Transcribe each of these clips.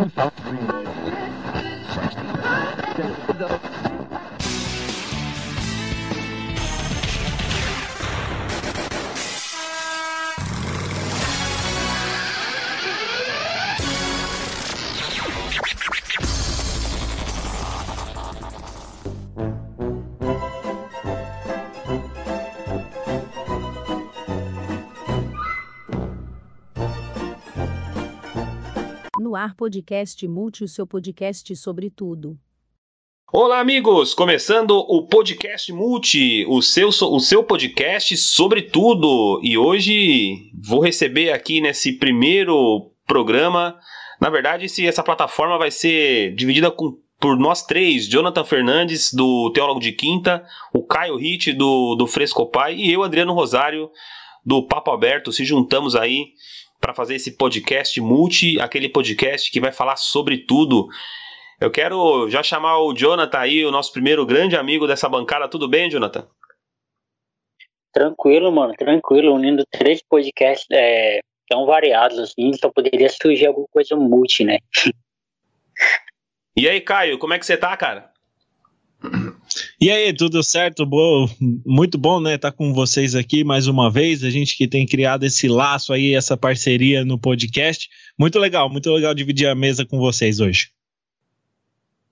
No ar podcast Multi, o seu podcast sobre tudo. Olá, amigos! Começando o podcast Multi, o seu, o seu podcast sobre tudo. E hoje vou receber aqui nesse primeiro programa. Na verdade, esse, essa plataforma vai ser dividida com, por nós três: Jonathan Fernandes, do Teólogo de Quinta, o Caio Ritt, do, do Frescopai, e eu, Adriano Rosário, do Papo Aberto. Se juntamos aí para fazer esse podcast multi, aquele podcast que vai falar sobre tudo. Eu quero já chamar o Jonathan aí, o nosso primeiro grande amigo dessa bancada. Tudo bem, Jonathan? Tranquilo, mano, tranquilo. Unindo três podcasts é, tão variados assim, só poderia surgir alguma coisa multi, né? e aí, Caio, como é que você tá, cara? E aí, tudo certo? Boa, muito bom, né, tá com vocês aqui mais uma vez. A gente que tem criado esse laço aí, essa parceria no podcast. Muito legal, muito legal dividir a mesa com vocês hoje.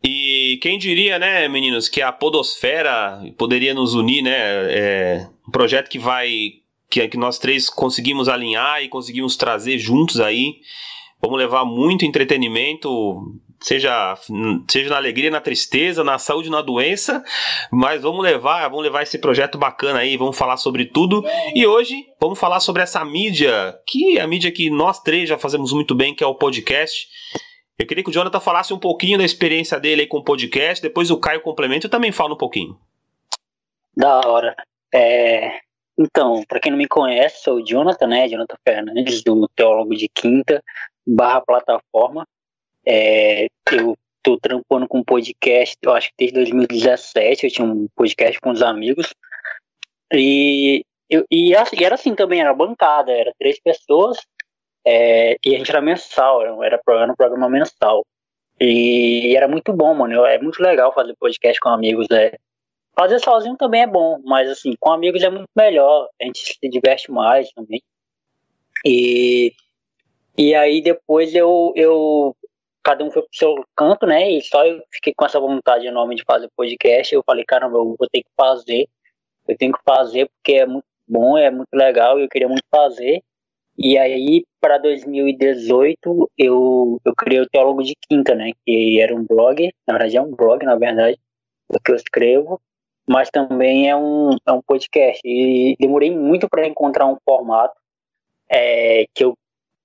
E quem diria, né, meninos, que a Podosfera poderia nos unir, né? É um projeto que vai. Que, que nós três conseguimos alinhar e conseguimos trazer juntos aí. Vamos levar muito entretenimento, seja, seja na alegria, na tristeza, na saúde, na doença, mas vamos levar, vamos levar esse projeto bacana aí, vamos falar sobre tudo. E hoje vamos falar sobre essa mídia, que é a mídia que nós três já fazemos muito bem, que é o podcast. Eu queria que o Jonathan falasse um pouquinho da experiência dele aí com o podcast, depois o Caio complementa e também fala um pouquinho. Da hora. É, então, para quem não me conhece, sou o Jonathan, né? Jonathan Fernandes, do Teólogo de Quinta, barra plataforma. É, eu tô trampando com podcast, eu acho que desde 2017 eu tinha um podcast com os amigos. E, eu, e, era assim também, era bancada, era três pessoas, é, e a gente era mensal, era, era um programa mensal. E, e era muito bom, mano. É muito legal fazer podcast com amigos. É. Fazer sozinho também é bom, mas assim, com amigos é muito melhor. A gente se diverte mais também. E, e aí depois eu, eu cada um foi pro seu canto, né? E só eu fiquei com essa vontade enorme de fazer podcast. Eu falei, caramba, eu vou ter que fazer. Eu tenho que fazer porque é muito bom, é muito legal eu queria muito fazer. E aí, para 2018, eu, eu criei o Teólogo de Quinta, né? Que era um blog, na verdade é um blog, na verdade, do que eu escrevo, mas também é um, é um podcast. E demorei muito para encontrar um formato é, que eu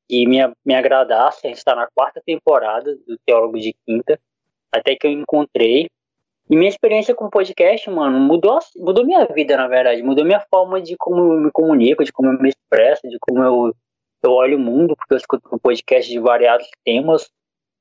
e me, me agradasse. A gente está na quarta temporada do Teólogo de Quinta, até que eu encontrei. E minha experiência com podcast, mano, mudou, mudou minha vida, na verdade. Mudou minha forma de como eu me comunico, de como eu me expresso, de como eu, eu olho o mundo, porque eu escuto um podcast de variados temas.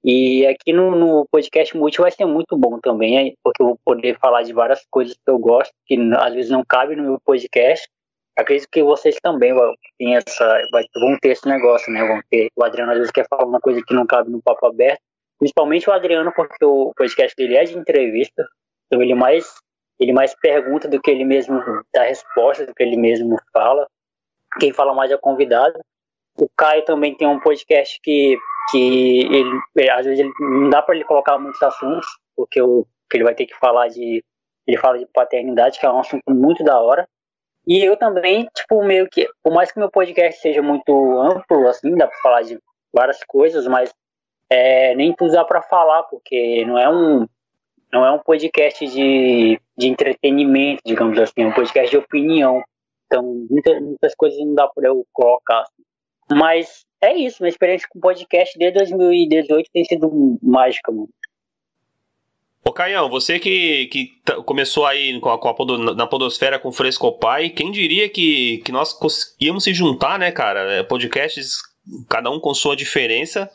E aqui no, no podcast Multi vai ser muito bom também, porque eu vou poder falar de várias coisas que eu gosto, que às vezes não cabe no meu podcast, acredito que vocês também vão essa, vão ter esse negócio, né? Vão ter, o Adriano às vezes quer falar uma coisa que não cabe no papo aberto, principalmente o Adriano, porque o podcast dele é de entrevista, então ele mais, ele mais pergunta do que ele mesmo dá resposta, do que ele mesmo fala. Quem fala mais é o convidado. O Caio também tem um podcast que, que ele, às vezes ele, não dá para ele colocar muitos assuntos, porque o, que ele vai ter que falar de. Ele fala de paternidade, que é um assunto muito da hora. E eu também, tipo, meio que, por mais que meu podcast seja muito amplo, assim, dá pra falar de várias coisas, mas é, nem tudo dá pra falar, porque não é um, não é um podcast de, de entretenimento, digamos assim, é um podcast de opinião. Então, muitas, muitas coisas não dá pra eu colocar. Assim. Mas é isso, minha experiência com podcast desde 2018 tem sido mágica, mano. Ô Caião, você que, que começou aí com a, com a podo, na podosfera com o Frescopai, quem diria que, que nós íamos se juntar, né, cara? É, podcasts, cada um com sua diferença,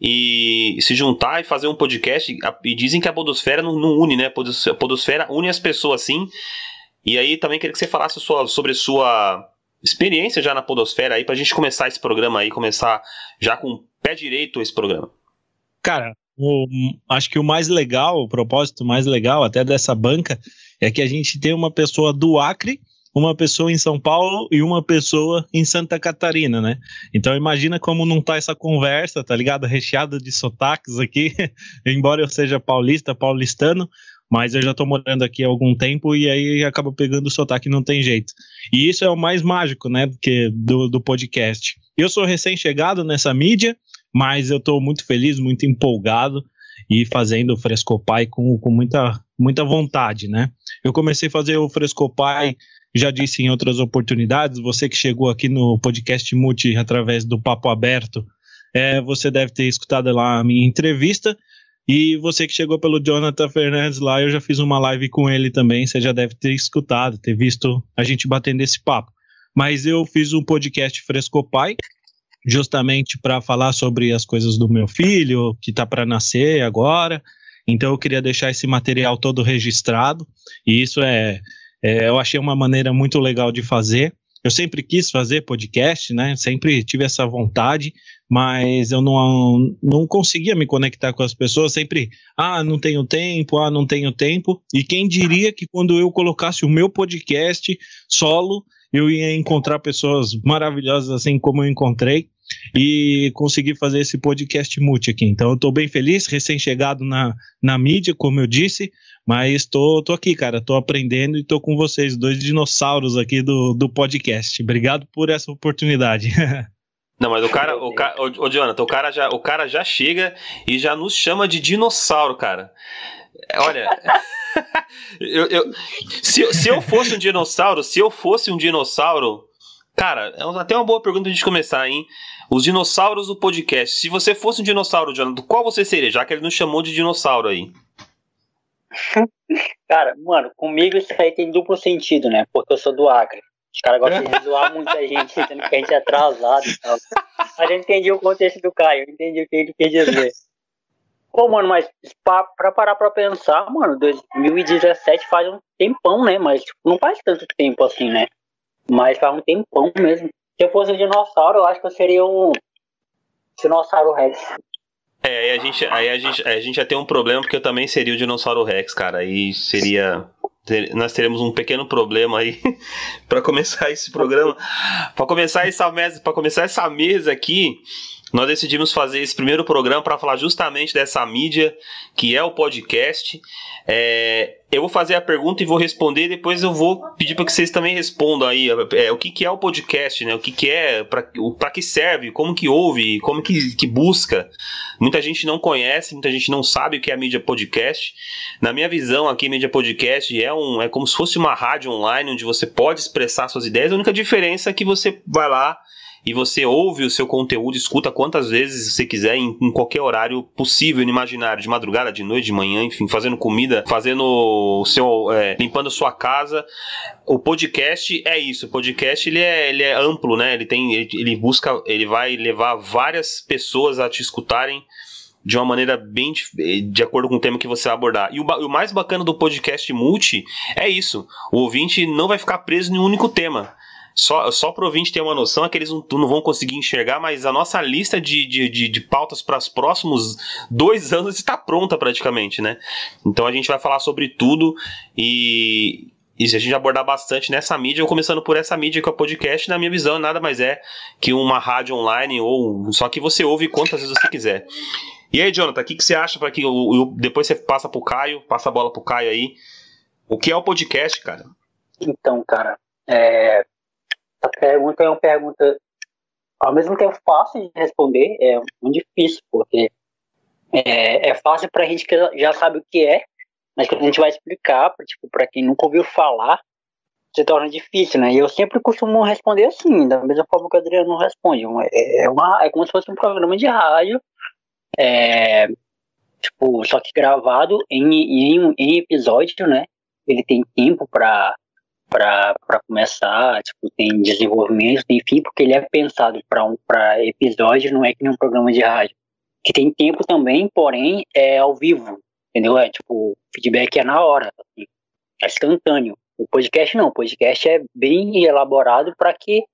e se juntar e fazer um podcast. E dizem que a podosfera não, não une, né? A podosfera une as pessoas, sim. E aí também queria que você falasse sua, sobre sua experiência já na podosfera aí, pra gente começar esse programa aí, começar já com o pé direito esse programa. Cara, o, acho que o mais legal, o propósito mais legal até dessa banca é que a gente tem uma pessoa do Acre, uma pessoa em São Paulo e uma pessoa em Santa Catarina, né? Então imagina como não tá essa conversa, tá ligado? Recheada de sotaques aqui, embora eu seja paulista, paulistano, mas eu já tô morando aqui há algum tempo e aí acaba pegando o sotaque, não tem jeito. E isso é o mais mágico, né, do, do podcast. Eu sou recém-chegado nessa mídia, mas eu tô muito feliz, muito empolgado e fazendo o Frescopai com, com muita, muita vontade, né? Eu comecei a fazer o Frescopai, já disse em outras oportunidades, você que chegou aqui no podcast Multi através do Papo Aberto, é, você deve ter escutado lá a minha entrevista, e você que chegou pelo Jonathan Fernandes lá, eu já fiz uma live com ele também, você já deve ter escutado, ter visto a gente batendo esse papo. Mas eu fiz um podcast Frescopai, justamente para falar sobre as coisas do meu filho, que está para nascer agora. Então eu queria deixar esse material todo registrado, e isso é, é, eu achei uma maneira muito legal de fazer. Eu sempre quis fazer podcast, né? Sempre tive essa vontade, mas eu não, não conseguia me conectar com as pessoas. Sempre, ah, não tenho tempo, ah, não tenho tempo. E quem diria que quando eu colocasse o meu podcast solo, eu ia encontrar pessoas maravilhosas assim como eu encontrei e consegui fazer esse podcast multi aqui. Então eu estou bem feliz, recém-chegado na, na mídia, como eu disse, mas tô, tô aqui, cara, estou aprendendo e estou com vocês, dois dinossauros aqui do, do podcast. Obrigado por essa oportunidade. Não, mas o cara, o cara, o, o Jonathan, o cara já, o cara já chega e já nos chama de dinossauro, cara. Olha, eu, eu, se, se eu fosse um dinossauro, se eu fosse um dinossauro, cara, é até uma boa pergunta gente começar, hein? Os dinossauros do podcast. Se você fosse um dinossauro, Jonathan, qual você seria? Já que ele nos chamou de dinossauro aí. Cara, mano, comigo isso aí tem duplo sentido, né? Porque eu sou do Acre. Os caras gostam de zoar muita gente, dizendo que a gente é atrasado e tal. A gente entendia o contexto do Caio, eu entendi o que ele quer dizer. Pô, mano, mas pra, pra, parar pra pensar, mano, 2017 faz um tempão, né? Mas tipo, não faz tanto tempo assim, né? Mas faz um tempão mesmo. Se eu fosse um dinossauro, eu acho que eu seria um dinossauro Rex. É, aí a gente, aí a gente, a gente já tem um problema, porque eu também seria o dinossauro Rex, cara. Aí seria. Nós teremos um pequeno problema aí para começar esse programa. para começar essa mesa, para começar essa mesa aqui, nós decidimos fazer esse primeiro programa para falar justamente dessa mídia que é o podcast. É, eu vou fazer a pergunta e vou responder, depois eu vou pedir para que vocês também respondam aí é, o que, que é o podcast, né? O que, que é, para que serve, como que ouve, como que, que busca. Muita gente não conhece, muita gente não sabe o que é a mídia podcast. Na minha visão, aqui, mídia podcast é, um, é como se fosse uma rádio online onde você pode expressar suas ideias. A única diferença é que você vai lá e você ouve o seu conteúdo, escuta quantas vezes você quiser, em, em qualquer horário possível, imaginário, de madrugada, de noite, de manhã, enfim, fazendo comida, fazendo o seu. É, limpando a sua casa. O podcast é isso. O podcast ele é, ele é amplo, né? Ele tem. Ele, ele busca. Ele vai levar várias pessoas a te escutarem de uma maneira bem de, acordo com o tema que você abordar. E o, o, mais bacana do podcast multi é isso: o ouvinte não vai ficar preso em um único tema. Só, só para o ouvinte ter uma noção, é que eles não, não, vão conseguir enxergar, mas a nossa lista de, de, de, de pautas para os próximos dois anos está pronta praticamente, né? Então a gente vai falar sobre tudo e, e se a gente abordar bastante nessa mídia, começando por essa mídia que é o podcast, na minha visão, nada mais é que uma rádio online ou só que você ouve quantas vezes você quiser. E aí, Jonathan, o que, que você acha para que o, depois você passa pro Caio, passa a bola pro Caio aí? O que é o podcast, cara? Então, cara, é, essa pergunta é uma pergunta, ao mesmo tempo, fácil de responder, é muito difícil, porque é, é fácil para a gente que já sabe o que é, mas quando a gente vai explicar, para tipo, quem nunca ouviu falar, se torna difícil, né? E eu sempre costumo responder assim, da mesma forma que o Adriano responde. É, é, uma, é como se fosse um programa de rádio, é, tipo, só que gravado em, em, em episódio, né? Ele tem tempo para para começar, tipo, tem desenvolvimento, tem fim, porque ele é pensado para um, episódio, não é que nem um programa de rádio. Que tem tempo também, porém é ao vivo, entendeu? É tipo, feedback é na hora, assim, é instantâneo. O podcast não, o podcast é bem elaborado para que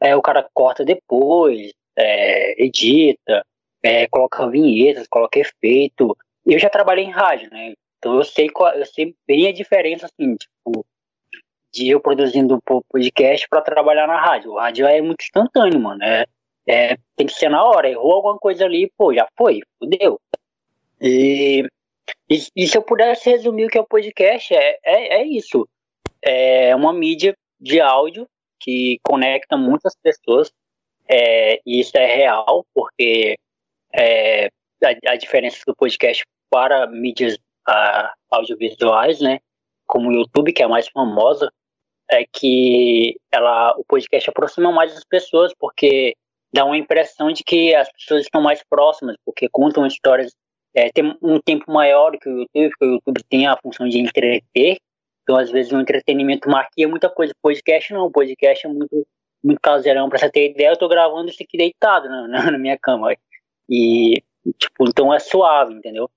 é, o cara corta depois, é, edita, é, coloca vinhetas, coloca efeito. Eu já trabalhei em rádio, né? Então eu sei, qual, eu sei bem a diferença, assim, tipo, de eu produzindo um podcast para trabalhar na rádio. O rádio é muito instantâneo, mano. É, é, tem que ser na hora. Errou alguma coisa ali, pô, já foi, fudeu. E, e, e, se eu pudesse resumir o que é o podcast, é, é, é isso. É uma mídia de áudio que conecta muitas pessoas. É, e isso é real, porque é, a, a, diferença do podcast para mídias uh, audiovisuais, né, como o YouTube, que é a mais famosa, é que ela, o podcast aproxima mais as pessoas, porque dá uma impressão de que as pessoas estão mais próximas, porque contam histórias, é, tem um tempo maior que o YouTube, porque o YouTube tem a função de entreter, então às vezes o entretenimento marquia muita coisa, podcast não, podcast é muito, muito caseirão, pra você ter ideia, eu tô gravando isso aqui deitado na, na minha cama, e, tipo, então é suave, entendeu?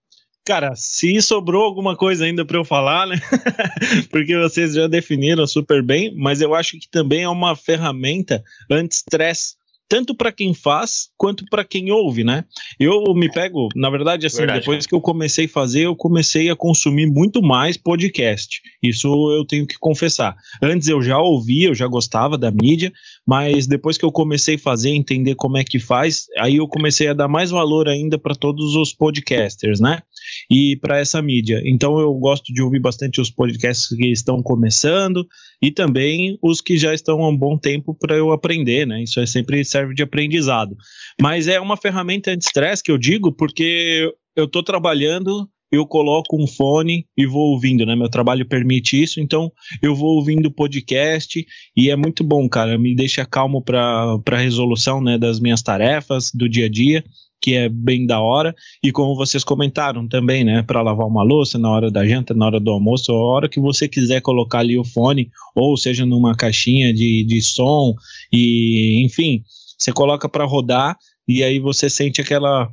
Cara, se sobrou alguma coisa ainda para eu falar, né? Porque vocês já definiram super bem, mas eu acho que também é uma ferramenta anti-stress tanto para quem faz quanto para quem ouve, né? Eu me pego, na verdade, assim, verdade, depois que eu comecei a fazer, eu comecei a consumir muito mais podcast. Isso eu tenho que confessar. Antes eu já ouvia, eu já gostava da mídia, mas depois que eu comecei a fazer, entender como é que faz, aí eu comecei a dar mais valor ainda para todos os podcasters, né? E para essa mídia. Então eu gosto de ouvir bastante os podcasts que estão começando e também os que já estão há um bom tempo para eu aprender, né? Isso é sempre serve de aprendizado. Mas é uma ferramenta anti-estresse que eu digo porque eu estou trabalhando, eu coloco um fone e vou ouvindo, né? Meu trabalho permite isso, então eu vou ouvindo podcast e é muito bom, cara. Me deixa calmo para a resolução né, das minhas tarefas do dia a dia que é bem da hora, e como vocês comentaram também, né, para lavar uma louça na hora da janta, na hora do almoço, a hora que você quiser colocar ali o fone, ou seja, numa caixinha de, de som, e enfim, você coloca para rodar e aí você sente aquela,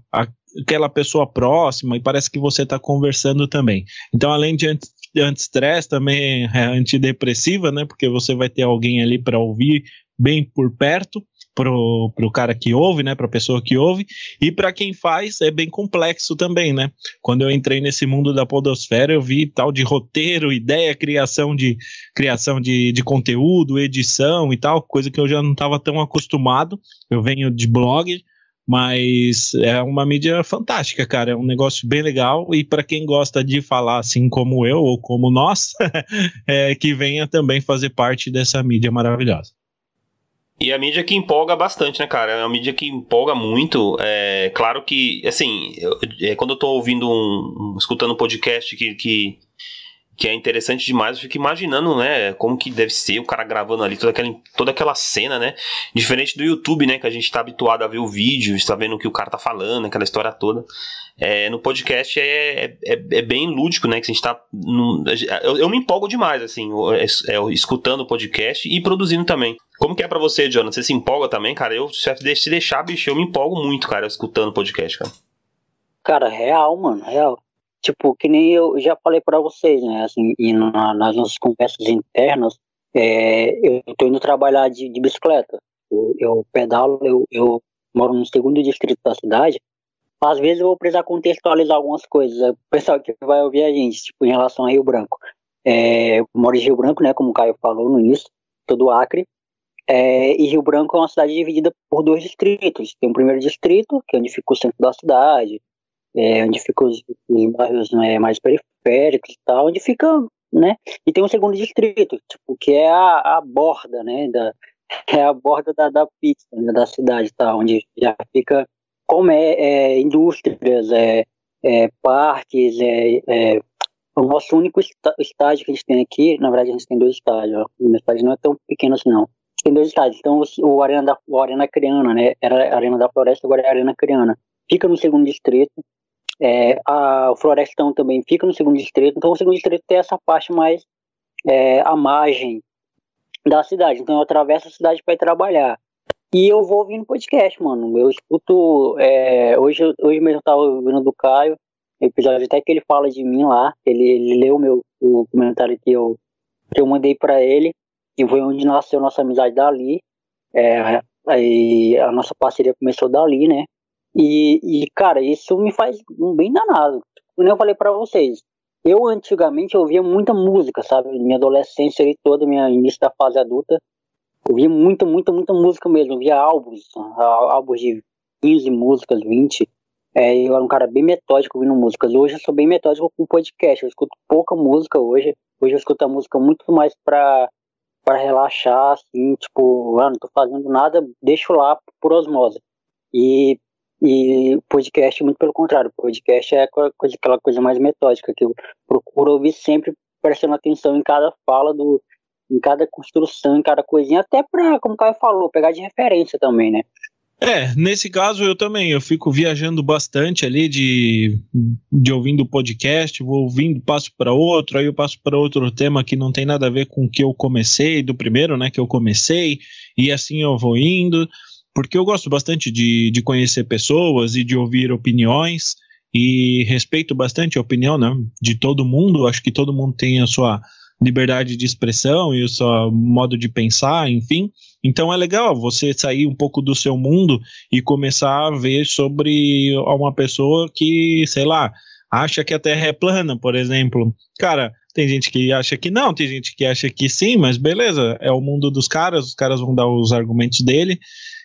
aquela pessoa próxima e parece que você está conversando também. Então, além de anti-stress, também é antidepressiva, né? Porque você vai ter alguém ali para ouvir bem por perto pro, pro cara que ouve, né, pra pessoa que ouve, e para quem faz é bem complexo também, né? Quando eu entrei nesse mundo da podosfera, eu vi tal de roteiro, ideia, criação de criação de, de conteúdo, edição e tal, coisa que eu já não estava tão acostumado. Eu venho de blog, mas é uma mídia fantástica, cara. É um negócio bem legal e para quem gosta de falar assim como eu ou como nós, é, que venha também fazer parte dessa mídia maravilhosa. E a mídia que empolga bastante, né, cara? É uma mídia que empolga muito. É claro que, assim, eu, é, quando eu tô ouvindo um, um escutando um podcast que, que que é interessante demais. Eu fico imaginando, né, como que deve ser o cara gravando ali toda aquela, toda aquela cena, né? Diferente do YouTube, né, que a gente está habituado a ver o vídeo, está vendo o que o cara tá falando, aquela história toda. É, no podcast é, é, é, bem lúdico, né, que a gente tá... No, eu, eu, me empolgo demais, assim, é, é, escutando o podcast e produzindo também. Como que é para você, Jonathan? Você se empolga também, cara? Eu, se deixar, bicho, eu me empolgo muito, cara, escutando o podcast, cara. Cara, real, mano, real. Tipo, que nem eu já falei para vocês, né? Assim, e na, nas nossas conversas internas, é, eu tô indo trabalhar de, de bicicleta. Eu, eu pedalo, eu, eu moro no segundo distrito da cidade. Às vezes eu vou precisar contextualizar algumas coisas. É, o pessoal que vai ouvir a gente, tipo, em relação a Rio Branco. É, eu moro em Rio Branco, né? Como o Caio falou no início, todo Acre. É, e Rio Branco é uma cidade dividida por dois distritos. Tem o primeiro distrito, que é onde fica o centro da cidade, é, onde ficam os, os bairros né, mais periféricos e tal, onde fica, né? E tem um segundo distrito, tipo, que é a, a borda, né? Da, é a borda da, da pista, né, da cidade, tá? Onde já fica como é, é indústrias, é, é parques, é, é, o nosso único estádio que a gente tem aqui, na verdade a gente tem dois estádios, o estádio não é tão pequeno assim não. Tem dois estádios, então o Arena da o Arena Criana, né? Era a Arena da Floresta, agora é a Arena Criana. Fica no segundo distrito, é, a, o Florestão também fica no segundo distrito, então o segundo distrito tem essa parte mais é, à margem da cidade. Então eu atravesso a cidade para ir trabalhar. E eu vou ouvindo podcast, mano. Eu escuto. É, hoje, hoje mesmo eu tava ouvindo do Caio, episódio até que ele fala de mim lá. Ele, ele leu meu, o comentário que eu, que eu mandei para ele, e foi onde nasceu nossa amizade dali. É, aí a nossa parceria começou dali, né? E, e, cara, isso me faz um bem danado. Como eu falei para vocês, eu antigamente ouvia muita música, sabe? Minha adolescência ali toda, minha início da fase adulta, ouvia muita, muita, muita música mesmo. Ouvia álbuns, álbuns de 15 músicas, 20. É, eu era um cara bem metódico ouvindo músicas. Hoje eu sou bem metódico com podcast. Eu escuto pouca música hoje. Hoje eu escuto a música muito mais pra, pra relaxar, assim, tipo, ah, não tô fazendo nada, deixo lá por osmose. E, e podcast, muito pelo contrário, podcast é coisa, aquela coisa mais metódica, que eu procuro ouvir sempre prestando atenção em cada fala do, em cada construção, em cada coisinha, até pra, como o Caio falou, pegar de referência também, né? É, nesse caso eu também, eu fico viajando bastante ali de, de ouvindo podcast, vou ouvindo, passo para outro, aí eu passo para outro tema que não tem nada a ver com o que eu comecei, do primeiro, né, que eu comecei, e assim eu vou indo, porque eu gosto bastante de, de conhecer pessoas e de ouvir opiniões, e respeito bastante a opinião, né, de todo mundo, acho que todo mundo tem a sua liberdade de expressão e o seu modo de pensar, enfim. Então é legal você sair um pouco do seu mundo e começar a ver sobre uma pessoa que, sei lá, acha que a Terra é plana, por exemplo. Cara, tem gente que acha que não, tem gente que acha que sim, mas beleza, é o mundo dos caras, os caras vão dar os argumentos dele.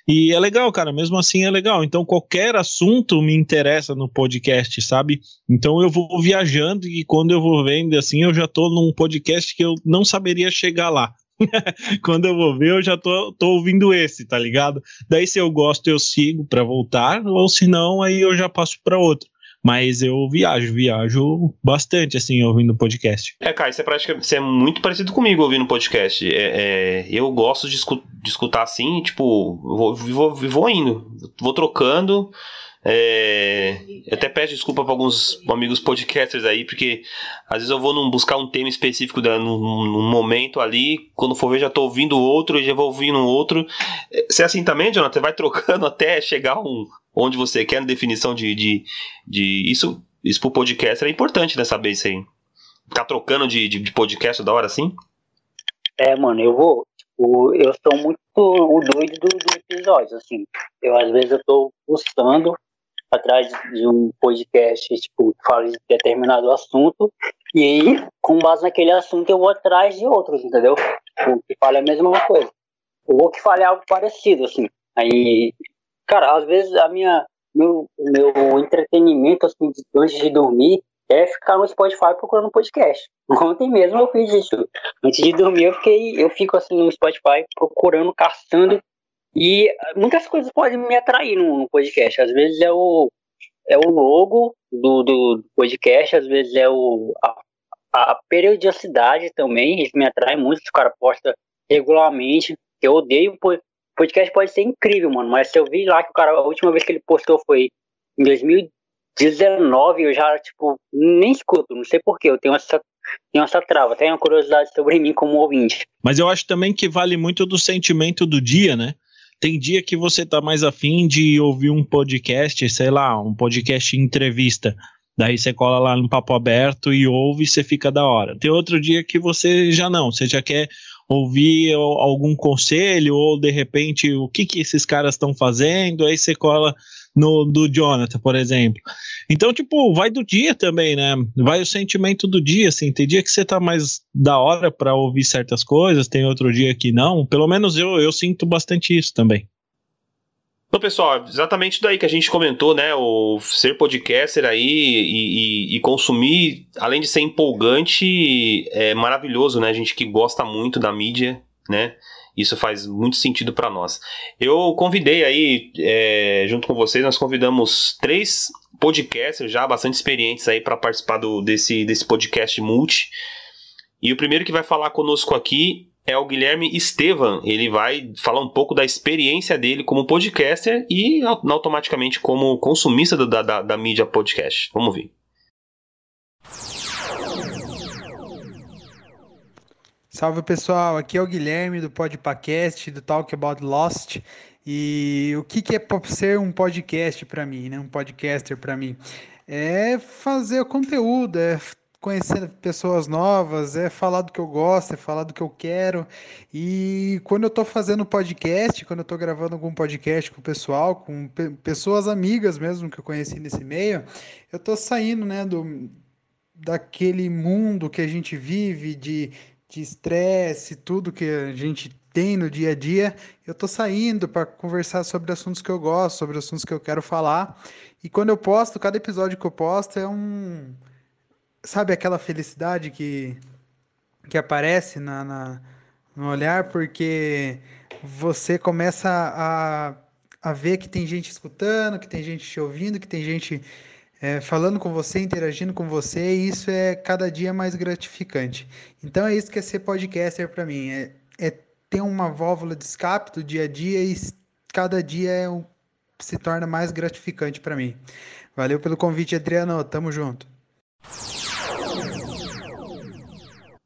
E é legal, cara, mesmo assim é legal. Então, qualquer assunto me interessa no podcast, sabe? Então, eu vou viajando e quando eu vou vendo assim, eu já tô num podcast que eu não saberia chegar lá. quando eu vou ver, eu já tô, tô ouvindo esse, tá ligado? Daí, se eu gosto, eu sigo para voltar, ou se não, aí eu já passo para outro. Mas eu viajo, viajo bastante, assim, ouvindo podcast. É, cara, você é, praticamente, você é muito parecido comigo ouvindo podcast. É, é eu gosto de, escu de, escutar assim, tipo, vou, vou, vou indo, vou trocando. É, eu até peço desculpa para alguns amigos podcasters aí, porque às vezes eu vou num, buscar um tema específico da, num, num, momento ali, quando for ver já tô ouvindo outro, e já vou ouvindo outro. Você é assim também, Jonathan? Vai trocando até chegar um, onde você quer na definição de, de, de isso, isso pro podcast é importante, né, saber isso aí. Ficar trocando de, de, de podcast da hora assim? É, mano, eu vou. Eu sou muito o doido do, do episódio, assim. Eu, às vezes, eu tô buscando atrás de um podcast, tipo, que fala de determinado assunto, e aí, com base naquele assunto, eu vou atrás de outros, entendeu? O que fala é a mesma coisa. Ou que fale algo parecido, assim. Aí, Cara, às vezes a minha meu, meu entretenimento assim, antes de dormir é ficar no Spotify procurando podcast. Ontem mesmo eu fiz isso. Antes de dormir eu fiquei, eu fico assim no Spotify procurando, caçando e muitas coisas podem me atrair no, podcast. Às vezes é o é o logo do, do podcast, às vezes é o a, a periodicidade também, isso me atrai muito, o cara posta regularmente. Eu odeio podcast pode ser incrível, mano, mas se eu vi lá que o cara, a última vez que ele postou foi em 2019, eu já, tipo, nem escuto, não sei porquê, eu tenho essa, tenho essa trava, tenho uma curiosidade sobre mim como ouvinte. Mas eu acho também que vale muito do sentimento do dia, né? Tem dia que você tá mais afim de ouvir um podcast, sei lá, um podcast entrevista. Daí você cola lá no papo aberto e ouve e você fica da hora. Tem outro dia que você já não, você já quer ouvir algum conselho ou de repente o que que esses caras estão fazendo, aí você cola no do Jonathan, por exemplo. Então, tipo, vai do dia também, né? Vai o sentimento do dia, assim. Tem dia que você tá mais da hora para ouvir certas coisas, tem outro dia que não. Pelo menos eu, eu sinto bastante isso também. Então, pessoal, exatamente daí que a gente comentou, né? O ser podcaster aí e, e, e, consumir, além de ser empolgante, é maravilhoso, né? A gente que gosta muito da mídia, né? Isso faz muito sentido para nós. Eu convidei aí, é, junto com vocês, nós convidamos três podcasters já bastante experientes aí para participar do, desse, desse podcast multi. E o primeiro que vai falar conosco aqui é o Guilherme Estevan. Ele vai falar um pouco da experiência dele como podcaster e automaticamente como consumista da, da, da mídia podcast. Vamos ver. Salve pessoal, aqui é o Guilherme do Podpacast, do Talk About Lost. E o que, que é ser um podcast para mim, né? Um podcaster para mim? É fazer conteúdo, é conhecer pessoas novas, é falar do que eu gosto, é falar do que eu quero. E quando eu estou fazendo podcast, quando eu estou gravando algum podcast com o pessoal, com pe pessoas amigas mesmo que eu conheci nesse meio, eu estou saindo, né, do daquele mundo que a gente vive de de estresse, tudo que a gente tem no dia a dia, eu estou saindo para conversar sobre assuntos que eu gosto, sobre assuntos que eu quero falar. E quando eu posto, cada episódio que eu posto é um sabe aquela felicidade que, que aparece na, na, no olhar, porque você começa a, a ver que tem gente escutando, que tem gente te ouvindo, que tem gente é, falando com você, interagindo com você, e isso é cada dia mais gratificante. Então é isso que é ser podcaster para mim, é, é, ter uma válvula de escape do dia a dia e cada dia é um, se torna mais gratificante para mim. Valeu pelo convite, Adriano, tamo junto.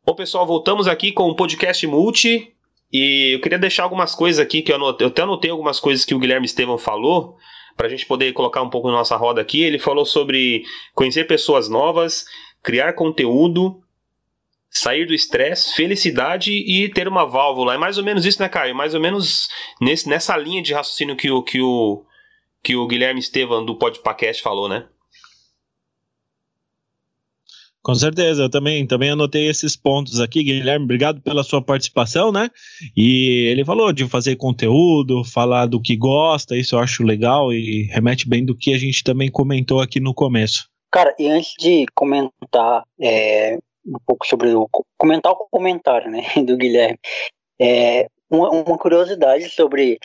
Bom, pessoal, voltamos aqui com o podcast Multi. E eu queria deixar algumas coisas aqui que eu, anotei, eu até anotei algumas coisas que o Guilherme Estevam falou, para a gente poder colocar um pouco na nossa roda aqui. Ele falou sobre conhecer pessoas novas, criar conteúdo, sair do estresse, felicidade e ter uma válvula. É mais ou menos isso, né, Caio? Mais ou menos nesse, nessa linha de raciocínio que o, que o, que o Guilherme Estevam do Podpacast falou, né? Com certeza, eu também, também anotei esses pontos aqui, Guilherme. Obrigado pela sua participação, né? E ele falou de fazer conteúdo, falar do que gosta, isso eu acho legal e remete bem do que a gente também comentou aqui no começo. Cara, e antes de comentar é, um pouco sobre o. comentar o comentário, né, do Guilherme, é, uma, uma curiosidade sobre.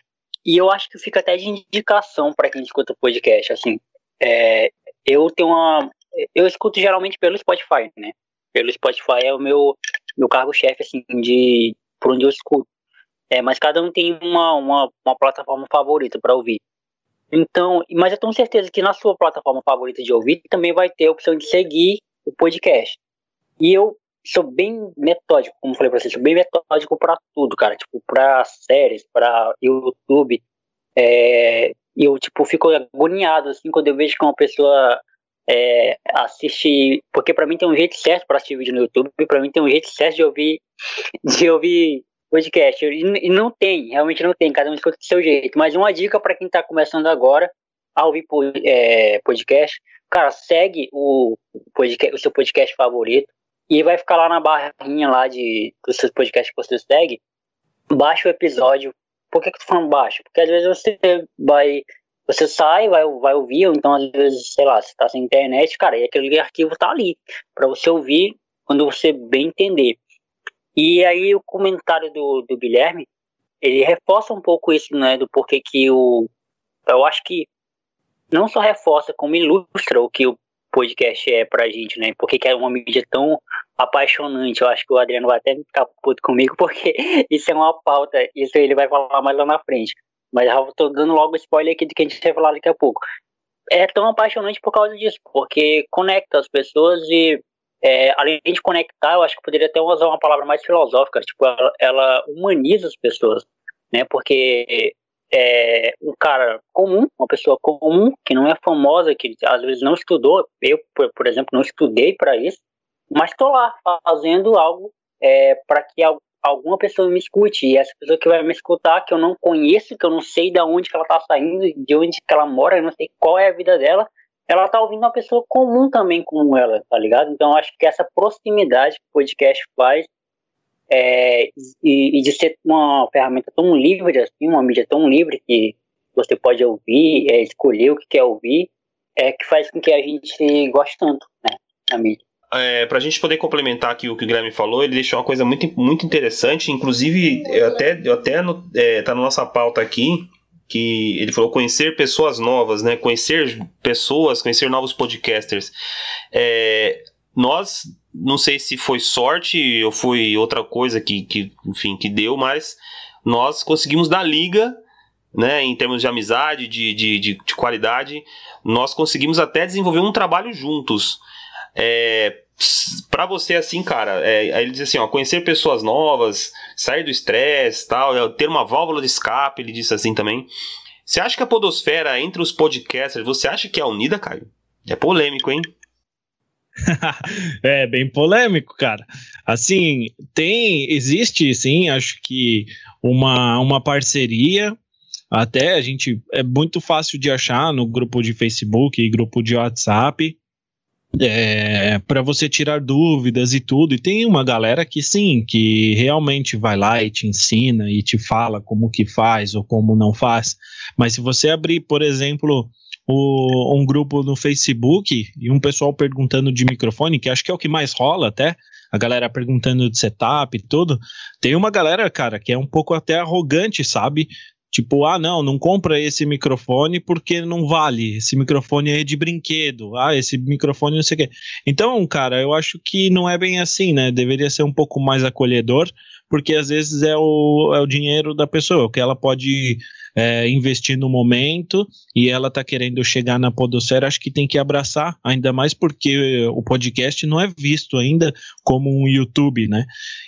E eu acho que fica até de indicação para quem escuta o podcast, assim. É, eu tenho uma, eu escuto geralmente pelo Spotify, né? Pelo Spotify é o meu, meu cargo-chefe, assim, de por onde eu escuto. É, mas cada um tem uma, uma, uma plataforma favorita para ouvir. Então, mas eu tenho certeza que na sua plataforma favorita de ouvir também vai ter a opção de seguir o podcast. E eu sou bem metódico, como falei para vocês, sou bem metódico para tudo, cara. Tipo, para séries, para YouTube. É, eu, tipo, fico agoniado, assim, quando eu vejo que uma pessoa é, assistir, porque para mim tem um jeito certo para assistir vídeo no YouTube, e para mim tem um jeito certo de ouvir de ouvir podcast. E, não tem, realmente não tem, cada um escuta do seu jeito. Mas uma dica para quem está começando agora a ouvir é, podcast, cara, segue o, podcast, o seu podcast favorito e vai ficar lá na barrinha lá de dos seus podcasts que você segue, baixa o episódio. Por que, que tu falando baixo? Porque às vezes você vai você sai, vai, vai ouvir, ou então às vezes, sei lá, você tá sem internet, cara, e aquele arquivo tá ali, para você ouvir quando você bem entender. E aí o comentário do, do Guilherme, ele reforça um pouco isso, né, do porquê que o... Eu acho que não só reforça, como ilustra o que o podcast é pra gente, né, porque que é uma mídia tão apaixonante. Eu acho que o Adriano vai até ficar puto comigo, porque isso é uma pauta, isso ele vai falar mais lá na frente. Mas já tô dando logo spoiler aqui de que a gente vai falar daqui a pouco. É tão apaixonante por causa disso, porque conecta as pessoas e, é, além de conectar, eu acho que poderia até usar uma palavra mais filosófica, tipo, ela, ela humaniza as pessoas, né? Porque é, um cara comum, uma pessoa comum, que não é famosa, que às vezes não estudou, eu, por, por exemplo, não estudei para isso, mas estou lá fazendo algo é, para que alguma pessoa me escute, e essa pessoa que vai me escutar, que eu não conheço, que eu não sei de onde que ela tá saindo, de onde que ela mora, eu não sei qual é a vida dela, ela tá ouvindo uma pessoa comum também como ela, tá ligado? Então acho que essa proximidade que o podcast faz é, e, e, de ser uma ferramenta tão livre assim, uma mídia tão livre que você pode ouvir, é, escolher o que quer ouvir, é que faz com que a gente goste tanto, né, da mídia é, para a gente poder complementar aqui o que o Guilherme falou, ele deixou uma coisa muito, muito interessante, inclusive eu até, eu até no, é, tá na nossa pauta aqui, que ele falou conhecer pessoas novas, né? Conhecer pessoas, conhecer novos podcasters. É, nós, não sei se foi sorte ou foi outra coisa que, que, enfim, que deu, mas nós conseguimos dar liga né, em termos de amizade, de, de, de, de, qualidade, nós conseguimos até desenvolver um trabalho juntos. É, para você assim, cara, é, aí ele diz assim, ó, conhecer pessoas novas, sair do estresse, tal, é, ter uma válvula de escape, ele disse assim também. Você acha que a podosfera entre os podcasters, você acha que é unida, Caio? É polêmico, hein? é bem polêmico, cara. Assim, tem, existe sim, acho que uma, uma parceria. Até a gente é muito fácil de achar no grupo de Facebook e grupo de WhatsApp é, para você tirar dúvidas e tudo. E tem uma galera que sim, que realmente vai lá e te ensina e te fala como que faz ou como não faz. Mas se você abrir, por exemplo, o, um grupo no Facebook e um pessoal perguntando de microfone, que acho que é o que mais rola até, a galera perguntando de setup e tudo. Tem uma galera, cara, que é um pouco até arrogante, sabe? Tipo, ah, não, não compra esse microfone porque não vale. Esse microfone é de brinquedo. Ah, esse microfone não sei o quê. Então, cara, eu acho que não é bem assim, né? Deveria ser um pouco mais acolhedor, porque às vezes é o, é o dinheiro da pessoa, que ela pode é, investir no momento e ela tá querendo chegar na podosfera, acho que tem que abraçar, ainda mais porque o podcast não é visto ainda como um YouTube, né?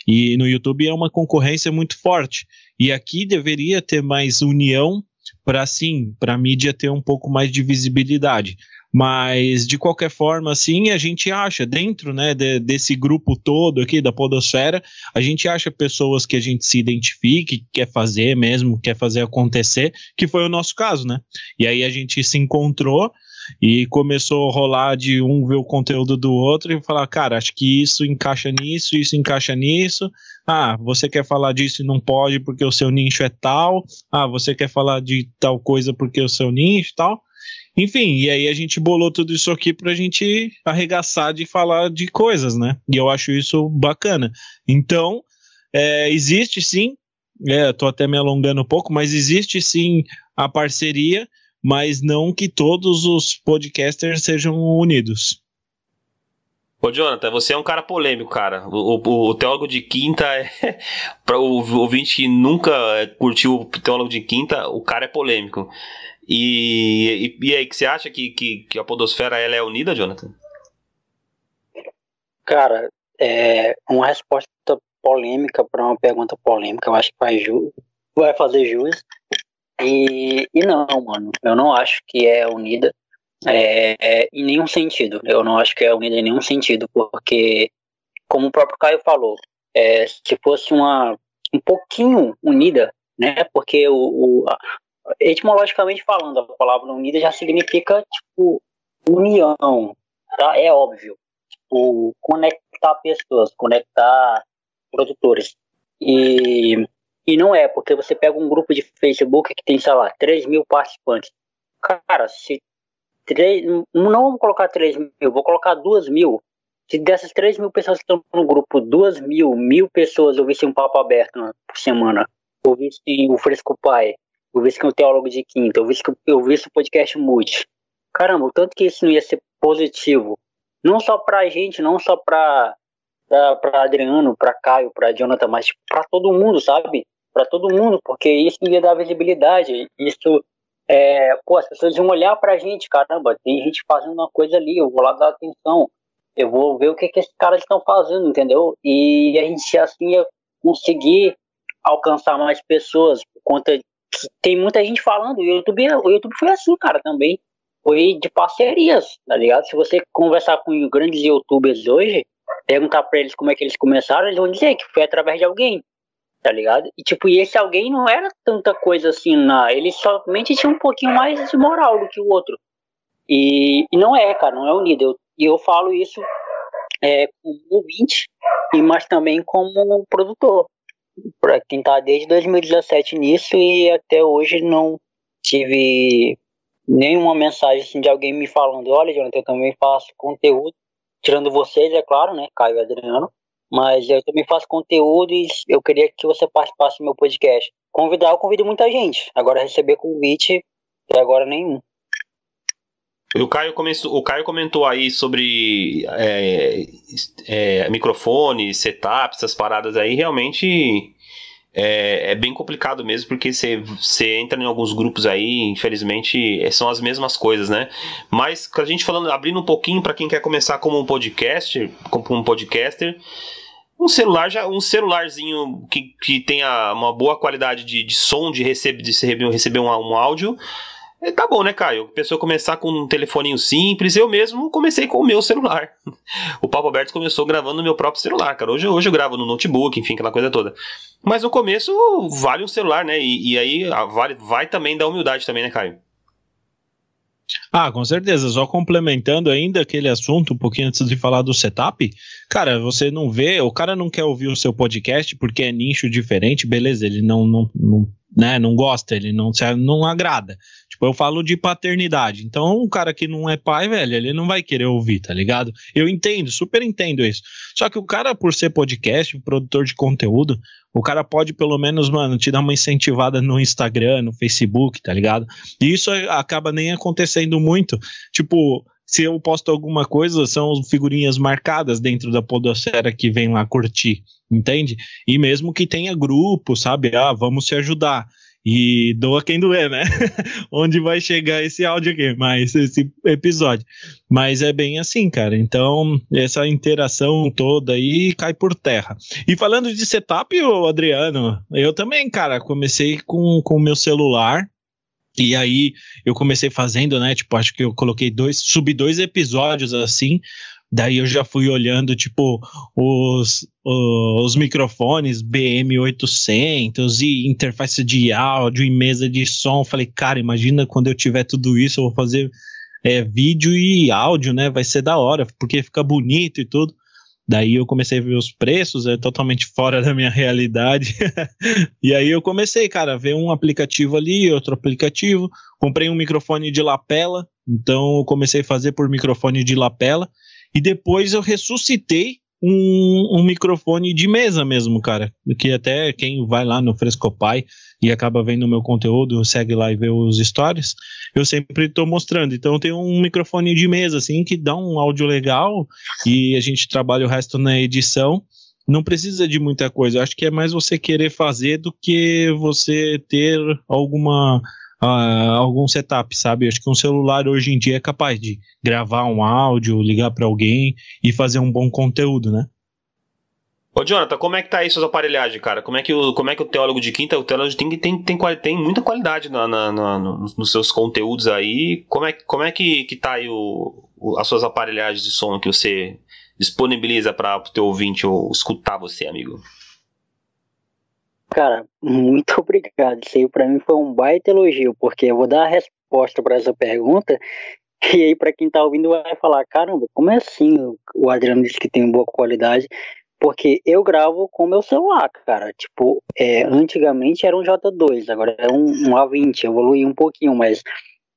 E no YouTube é uma concorrência muito forte. E aqui deveria ter mais união para sim, para a mídia ter um pouco mais de visibilidade. Mas, de qualquer forma, assim, a gente acha, dentro né, de, desse grupo todo aqui da Podosfera, a gente acha pessoas que a gente se identifique, que quer fazer mesmo, quer fazer acontecer, que foi o nosso caso, né? E aí a gente se encontrou e começou a rolar de um ver o conteúdo do outro e falar, cara, acho que isso encaixa nisso, isso encaixa nisso. Ah, você quer falar disso e não pode porque o seu nicho é tal. Ah, você quer falar de tal coisa porque o seu nicho tal. Enfim, e aí a gente bolou tudo isso aqui pra gente arregaçar de falar de coisas, né? E eu acho isso bacana. Então, é, existe sim, é, tô até me alongando um pouco, mas existe sim a parceria, mas não que todos os podcasters sejam unidos. Ô, Jonathan, você é um cara polêmico, cara. O, o, o teólogo de quinta é. para o ouvinte que nunca curtiu o teólogo de quinta, o cara é polêmico. E, e, e aí, que você acha que, que, que, a podosfera ela é unida, Jonathan? Cara, é uma resposta polêmica para uma pergunta polêmica, eu acho que vai, ju vai fazer jus. E, e não, mano, eu não acho que é unida é, é, em nenhum sentido. Eu não acho que é unida em nenhum sentido, porque, como o próprio Caio falou, é, se fosse uma um pouquinho unida, né? Porque o, o, etimologicamente falando, a palavra unida já significa, tipo, união, tá? É óbvio. Tipo, conectar pessoas, conectar produtores. E, e não é, porque você pega um grupo de Facebook que tem, sei lá, 3 mil participantes. Cara, se 3, não vou colocar 3 mil, vou colocar 2 mil. Se dessas 3 mil pessoas que estão no grupo, 2 mil, mil pessoas ouvissem um papo aberto por semana, ouvissem o Fresco Pai, eu vi que um teólogo de quinta, eu vi que eu vi o podcast multi. Caramba, o tanto que isso não ia ser positivo, não só pra gente, não só pra, pra, pra Adriano, pra Caio, pra Jonathan, mas pra todo mundo, sabe? Pra todo mundo, porque isso ia dar visibilidade, isso é, pô, as pessoas iam olhar pra gente, caramba, tem gente fazendo uma coisa ali, eu vou lá dar atenção, eu vou ver o que, que esses caras estão fazendo, entendeu? E a gente assim ia conseguir alcançar mais pessoas por conta tem muita gente falando, o YouTube, o YouTube foi assim, cara, também. Foi de parcerias, tá ligado? Se você conversar com grandes youtubers hoje, perguntar pra eles como é que eles começaram, eles vão dizer que foi através de alguém, tá ligado? E tipo, e esse alguém não era tanta coisa assim, na, ele somente tinha um pouquinho mais de moral do que o outro. E, e não é, cara, não é unido. Eu, e eu falo isso é, como ouvinte, mas também como produtor para quem tá desde 2017 nisso e até hoje não tive nenhuma mensagem assim, de alguém me falando, olha, Jonathan, eu também faço conteúdo, tirando vocês, é claro, né, Caio e Adriano, mas eu também faço conteúdo e eu queria que você participasse do meu podcast. Convidar, eu convido muita gente. Agora receber convite, até agora nenhum. O Caio, começou, o Caio comentou aí sobre é, é, microfone, setup, essas paradas aí, realmente é, é bem complicado mesmo, porque você, entra em alguns grupos aí, infelizmente, é, são as mesmas coisas, né? Mas a gente falando, abrindo um pouquinho para quem quer começar como um podcast, como um podcaster, um celular já um celularzinho que, que tenha uma boa qualidade de, de som de receber de receber, receber um, um áudio É, tá bom, né, Caio? A pessoa começar com um telefoninho simples, eu mesmo comecei com o meu celular. O Papo Aberto começou gravando no meu próprio celular, cara. Hoje, hoje eu gravo no notebook, enfim, aquela coisa toda. Mas no começo vale um celular, né? E, e aí vale, vai também da humildade também, né, Caio? Ah, com certeza. Só complementando ainda aquele assunto, um pouquinho antes de falar do setup, cara, você não vê, o cara não quer ouvir o seu podcast porque é nicho diferente, beleza, ele não, não, não né, não gosta, ele não, não agrada. Tipo, eu falo de paternidade. Então, o cara que não é pai, velho, ele não vai querer ouvir, tá ligado? Eu entendo, super entendo isso. Só que o cara, por ser podcast, produtor de conteúdo, o cara pode pelo menos, mano, te dar uma incentivada no Instagram, no Facebook, tá ligado? E isso acaba nem acontecendo muito. Tipo, se eu posto alguma coisa, são figurinhas marcadas dentro da podosfera que vem lá curtir, entende? E mesmo que tenha grupo, sabe? Ah, vamos se ajudar. E doa quem doer, né? Onde vai chegar esse áudio aqui, mas esse episódio. Mas é bem assim, cara. Então, essa interação toda aí cai por terra. E falando de setup, ô Adriano, eu também, cara, comecei com o meu celular e aí eu comecei fazendo, né? Tipo, acho que eu coloquei dois, subi dois episódios assim. Daí eu já fui olhando, tipo, os, os, microfones BM800 e interface de áudio e mesa de som. Falei, cara, imagina quando eu tiver tudo isso, eu vou fazer é, vídeo e áudio, né? Vai ser da hora, porque fica bonito e tudo. Daí eu comecei a ver os preços, é totalmente fora da minha realidade. e aí eu comecei, cara, a ver um aplicativo ali, outro aplicativo. Comprei um microfone de lapela, então eu comecei a fazer por microfone de lapela. E depois eu ressuscitei um, um, microfone de mesa mesmo, cara. Que até quem vai lá no Frescopai e acaba vendo o meu conteúdo, segue lá e vê os stories, eu sempre estou mostrando. Então tem um microfone de mesa, assim, que dá um áudio legal e a gente trabalha o resto na edição. Não precisa de muita coisa. Eu acho que é mais você querer fazer do que você ter alguma uh, algum setup, sabe? Acho que um celular hoje em dia é capaz de gravar um áudio, ligar para alguém e fazer um bom conteúdo, né? Ô, Jonathan, como é que tá aí suas aparelhagens, cara? Como é que o, como é que o teólogo de quinta, o teólogo tem, tem, tem, tem muita qualidade na, na, na, nos seus conteúdos aí. Como é, como é que, que tá aí o, o as suas aparelhagens de som que você disponibiliza para o teu ouvinte ou escutar você, amigo? Cara, muito obrigado. Isso aí pra mim foi um baita elogio, porque eu vou dar a resposta para essa pergunta, e aí para quem tá ouvindo vai falar, caramba, como é assim? O Adriano disse que tem boa qualidade, porque eu gravo com meu celular, cara. Tipo, é, antigamente era um J2, agora é um, um A20, evoluiu um pouquinho, mas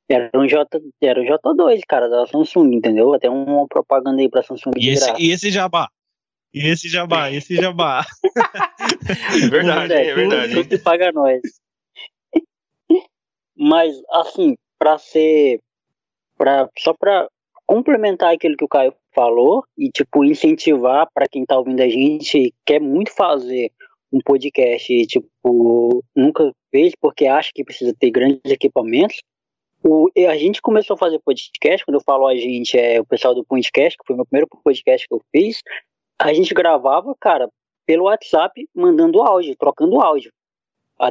era um, J, era um J2, cara, da Samsung, entendeu? Até uma propaganda aí pra Samsung e esse, E esse jabá? E esse jabá, esse jabá. é verdade, é, é verdade. Tudo, tudo paga nós. Mas, assim, para ser. Pra, só para complementar aquilo que o Caio falou e, tipo, incentivar para quem tá ouvindo a gente, quer muito fazer um podcast e, tipo, nunca fez porque acha que precisa ter grandes equipamentos. O, a gente começou a fazer podcast, quando eu falo a gente, é o pessoal do podcast, que foi o meu primeiro podcast que eu fiz a gente gravava, cara, pelo WhatsApp, mandando áudio, trocando áudio.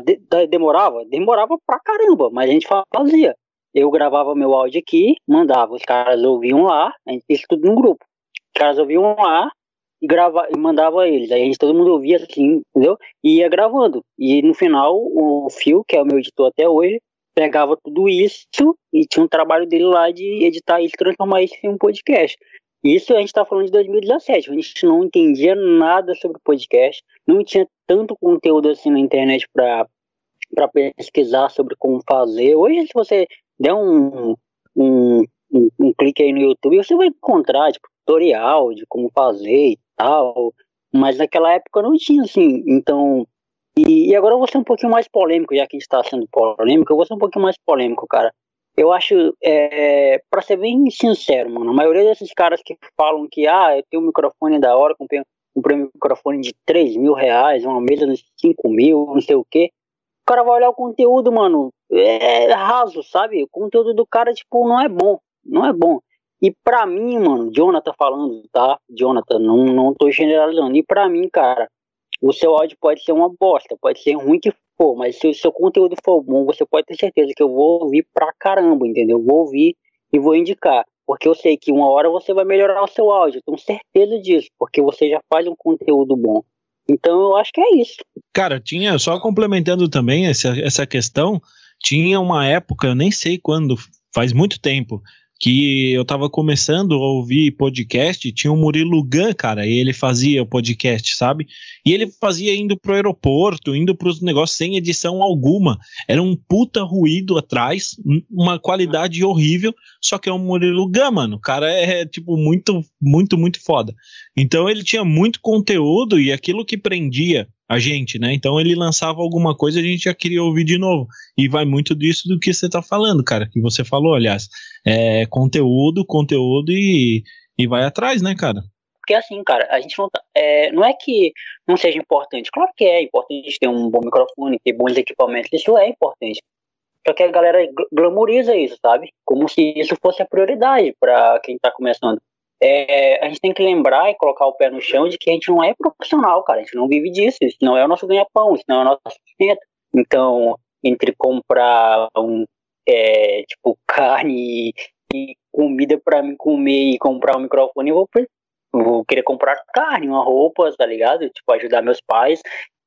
De, demorava? Demorava pra caramba, mas a gente fazia. Eu gravava meu áudio aqui, mandava, os caras ouviam lá, a gente fez tudo no grupo. Os caras ouviam lá e, grava, e mandava eles. Aí a gente, todo mundo ouvia assim, entendeu? E ia gravando. E no final, o Phil, que é o meu editor até hoje, pegava tudo isso e tinha um trabalho dele lá de editar isso transformar isso em um podcast. Isso a gente está falando de 2017, a gente não entendia nada sobre podcast, não tinha tanto conteúdo assim na internet para pesquisar sobre como fazer. Hoje, se você der um, um, um, um, clique aí no YouTube, você vai encontrar tipo, tutorial de como fazer e tal, mas naquela época não tinha assim. Então, e, e agora eu vou ser um pouquinho mais polêmico, já que a gente está sendo polêmico, eu vou ser um pouquinho mais polêmico, cara. Eu acho, é, para ser bem sincero, mano, a maioria desses caras que falam que, ah, eu tenho um microfone da hora, comprei, comprei um microfone de 3 mil reais, uma mesa de 5 mil, não sei o quê. O cara vai olhar o conteúdo, mano, é raso, sabe? O conteúdo do cara, tipo, não é bom, não é bom. E pra mim, mano, Jonathan falando, tá? Jonathan, não, não tô generalizando. E pra mim, cara, o seu áudio pode ser uma bosta, pode ser ruim que Pô, mas se o seu conteúdo for bom, você pode ter certeza que eu vou ouvir pra caramba, entendeu? Vou ouvir e vou indicar. Porque eu sei que uma hora você vai melhorar o seu áudio, tenho certeza disso, porque você já faz um conteúdo bom. Então eu acho que é isso. Cara, tinha, só complementando também essa, essa questão, tinha uma época, eu nem sei quando, faz muito tempo, que eu tava começando a ouvir podcast, tinha o Murilo Gun, cara, e ele fazia o podcast, sabe? E ele fazia indo pro aeroporto, indo pros negócios sem edição alguma. Era um puta ruído atrás, uma qualidade horrível, só que é o Murilo Gun, mano. O cara é, tipo, muito, muito, muito foda. Então ele tinha muito conteúdo e aquilo que prendia a gente, né? Então ele lançava alguma coisa, a gente já queria ouvir de novo. E vai muito disso do que você tá falando, cara, que você falou, aliás. É conteúdo, conteúdo e, e vai atrás, né, cara? Porque assim, cara, a gente não tá, é, não é que não seja importante. Claro que é importante ter um bom microfone, ter bons equipamentos, isso é importante. Só que a galera glamoriza isso, sabe? Como se isso fosse a prioridade para quem tá começando é, a gente tem que lembrar e colocar o pé no chão de que a gente não é profissional, cara. A gente não vive disso. Isso não é o nosso ganha-pão, isso não é o nosso sustento. Então, entre comprar um, é, tipo, carne e comida para mim comer e comprar um microfone, eu vou, vou querer comprar carne, uma roupa, tá ligado? Tipo, ajudar meus pais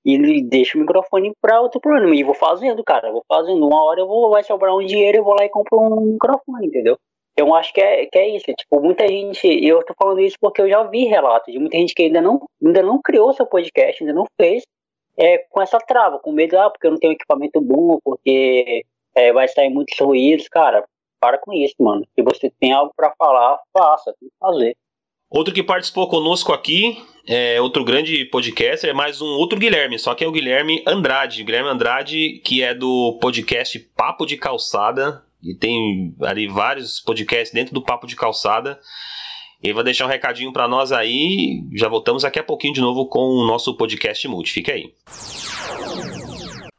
e deixo o microfone para outro problema. E vou fazendo, cara. Vou fazendo. Uma hora eu vou, vai sobrar um dinheiro, eu vou lá e compro um microfone, entendeu? Eu acho que é, que é isso. Tipo, muita gente. E eu tô falando isso porque eu já vi relatos de muita gente que ainda não, ainda não criou seu podcast, ainda não fez, é, com essa trava, com medo, ah, porque eu não tenho equipamento bom, porque é, vai sair muitos ruídos. Cara, para com isso, mano. Se você tem algo para falar, faça, tem que fazer. Outro que participou conosco aqui, é outro grande podcaster, é mais um outro Guilherme, só que é o Guilherme Andrade. Guilherme Andrade, que é do podcast Papo de Calçada, e tem ali vários podcasts dentro do Papo de Calçada. Ele vai deixar um recadinho para nós aí. Já voltamos daqui a pouquinho de novo com o nosso podcast Multi. Fica aí.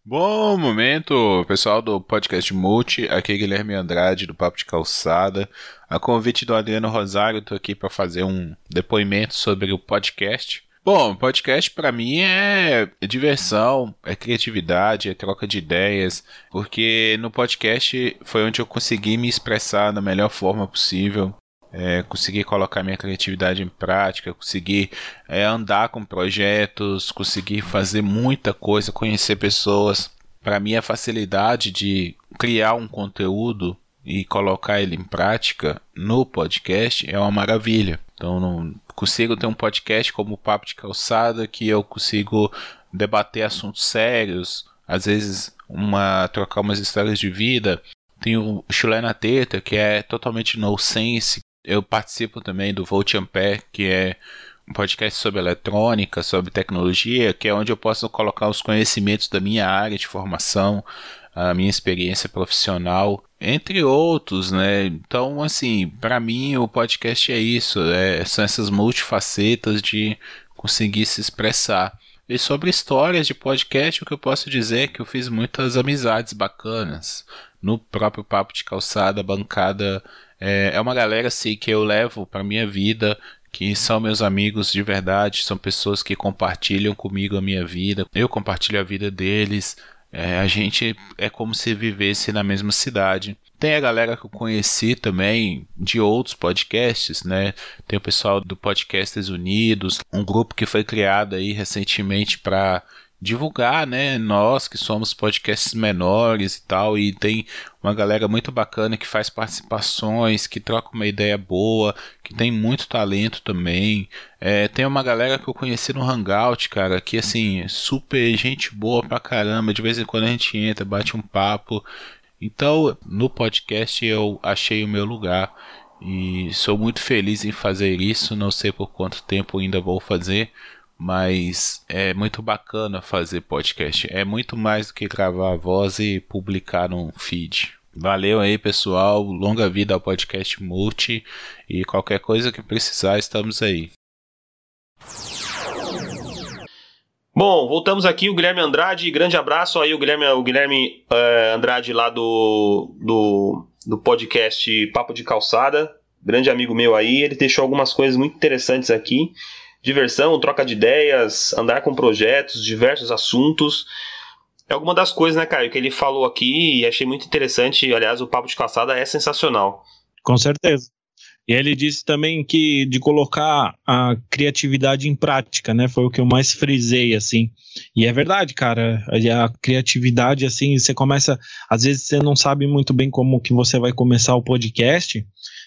Bom momento, pessoal do podcast Multi. Aqui é Guilherme Andrade do Papo de Calçada. A convite do Adriano Rosário, estou aqui para fazer um depoimento sobre o podcast. Bom, podcast para mim é diversão, é criatividade, é troca de ideias, porque no podcast foi onde eu consegui me expressar da melhor forma possível, é, consegui colocar minha criatividade em prática, consegui é, andar com projetos, consegui fazer muita coisa, conhecer pessoas. Para mim, a facilidade de criar um conteúdo e colocar ele em prática no podcast é uma maravilha. Então, não consigo ter um podcast como o Papo de Calçada, que eu consigo debater assuntos sérios, às vezes uma trocar umas histórias de vida. Tem o Chilena Teta, que é totalmente no sense. Eu participo também do Volt Ampere, que é um podcast sobre eletrônica, sobre tecnologia, que é onde eu posso colocar os conhecimentos da minha área de formação, a minha experiência profissional, entre outros, né? Então, assim, para mim o podcast é isso, é, são essas multifacetas de conseguir se expressar. E sobre histórias de podcast, o que eu posso dizer é que eu fiz muitas amizades bacanas. No próprio Papo de Calçada, bancada, é, é uma galera assim que eu levo para minha vida, que são meus amigos de verdade, são pessoas que compartilham comigo a minha vida, eu compartilho a vida deles, é, a gente é como se vivesse na mesma cidade. Tem a galera que eu conheci também de outros podcasts, né? Tem o pessoal do Podcasters Unidos, um grupo que foi criado aí recentemente para divulgar, né? Nós que somos podcasts menores e tal, e tem uma galera muito bacana que faz participações, que troca uma ideia boa, que tem muito talento também. É, tem uma galera que eu conheci no Hangout, cara, que assim, super gente boa pra caramba. De vez em quando a gente entra, bate um papo. Então, no podcast eu achei o meu lugar e sou muito feliz em fazer isso. Não sei por quanto tempo ainda vou fazer mas é muito bacana fazer podcast. É muito mais do que gravar a voz e publicar num feed. Valeu aí, pessoal. Longa vida ao podcast Multi. E qualquer coisa que precisar, estamos aí. Bom, voltamos aqui, o Guilherme Andrade, grande abraço aí, o Guilherme, o Guilherme uh, Andrade lá do, do, do podcast Papo de Calçada, grande amigo meu aí, ele deixou algumas coisas muito interessantes aqui diversão, troca de ideias, andar com projetos, diversos assuntos. É alguma das coisas, né, Caio, que ele falou aqui e achei muito interessante. Aliás, o papo de calçada é sensacional. Com certeza. E ele disse também que de colocar a criatividade em prática, né? Foi o que eu mais frisei, assim. E é verdade, cara. A criatividade, assim, você começa. Às vezes você não sabe muito bem como que você vai começar o podcast.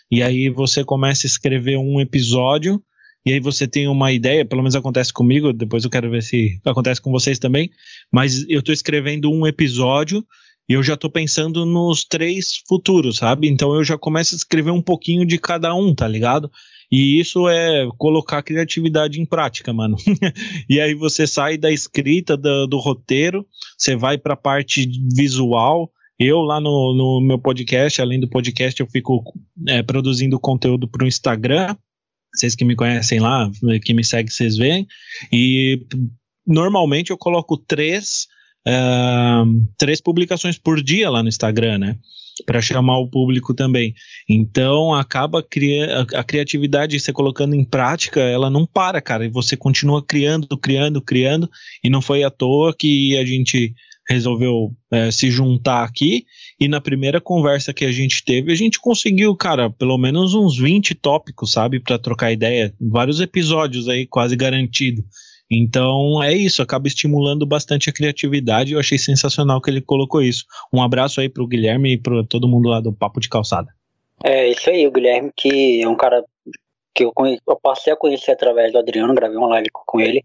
E aí você começa a escrever um episódio. E aí você tem uma ideia, pelo menos acontece comigo, depois eu quero ver se acontece com vocês também. Mas eu tô escrevendo um episódio e eu já tô pensando nos três futuros, sabe? Então eu já começo a escrever um pouquinho de cada um, tá ligado? E isso é colocar a criatividade em prática, mano. e aí você sai da escrita do, do roteiro, você vai para a parte visual. Eu lá no, no, meu podcast, além do podcast, eu fico é, produzindo conteúdo para o Instagram. Vocês que me conhecem lá, que me seguem, vocês veem. E normalmente eu coloco três uh, três publicações por dia lá no Instagram, né? Para chamar o público também. Então acaba cria a, criatividade, você colocando em prática, ela não para, cara. E você continua criando, criando, criando. E não foi à toa que a gente resolveu é, se juntar aqui e na primeira conversa que a gente teve, a gente conseguiu, cara, pelo menos uns 20 tópicos, sabe, para trocar ideia, vários episódios aí quase garantido. Então é isso, acaba estimulando bastante a criatividade. Eu achei sensacional que ele colocou isso. Um abraço aí pro Guilherme e para todo mundo lá do Papo de Calçada. É isso aí, o Guilherme, que é um cara que eu, conheci, eu passei a conhecer através do Adriano, gravei uma live com ele,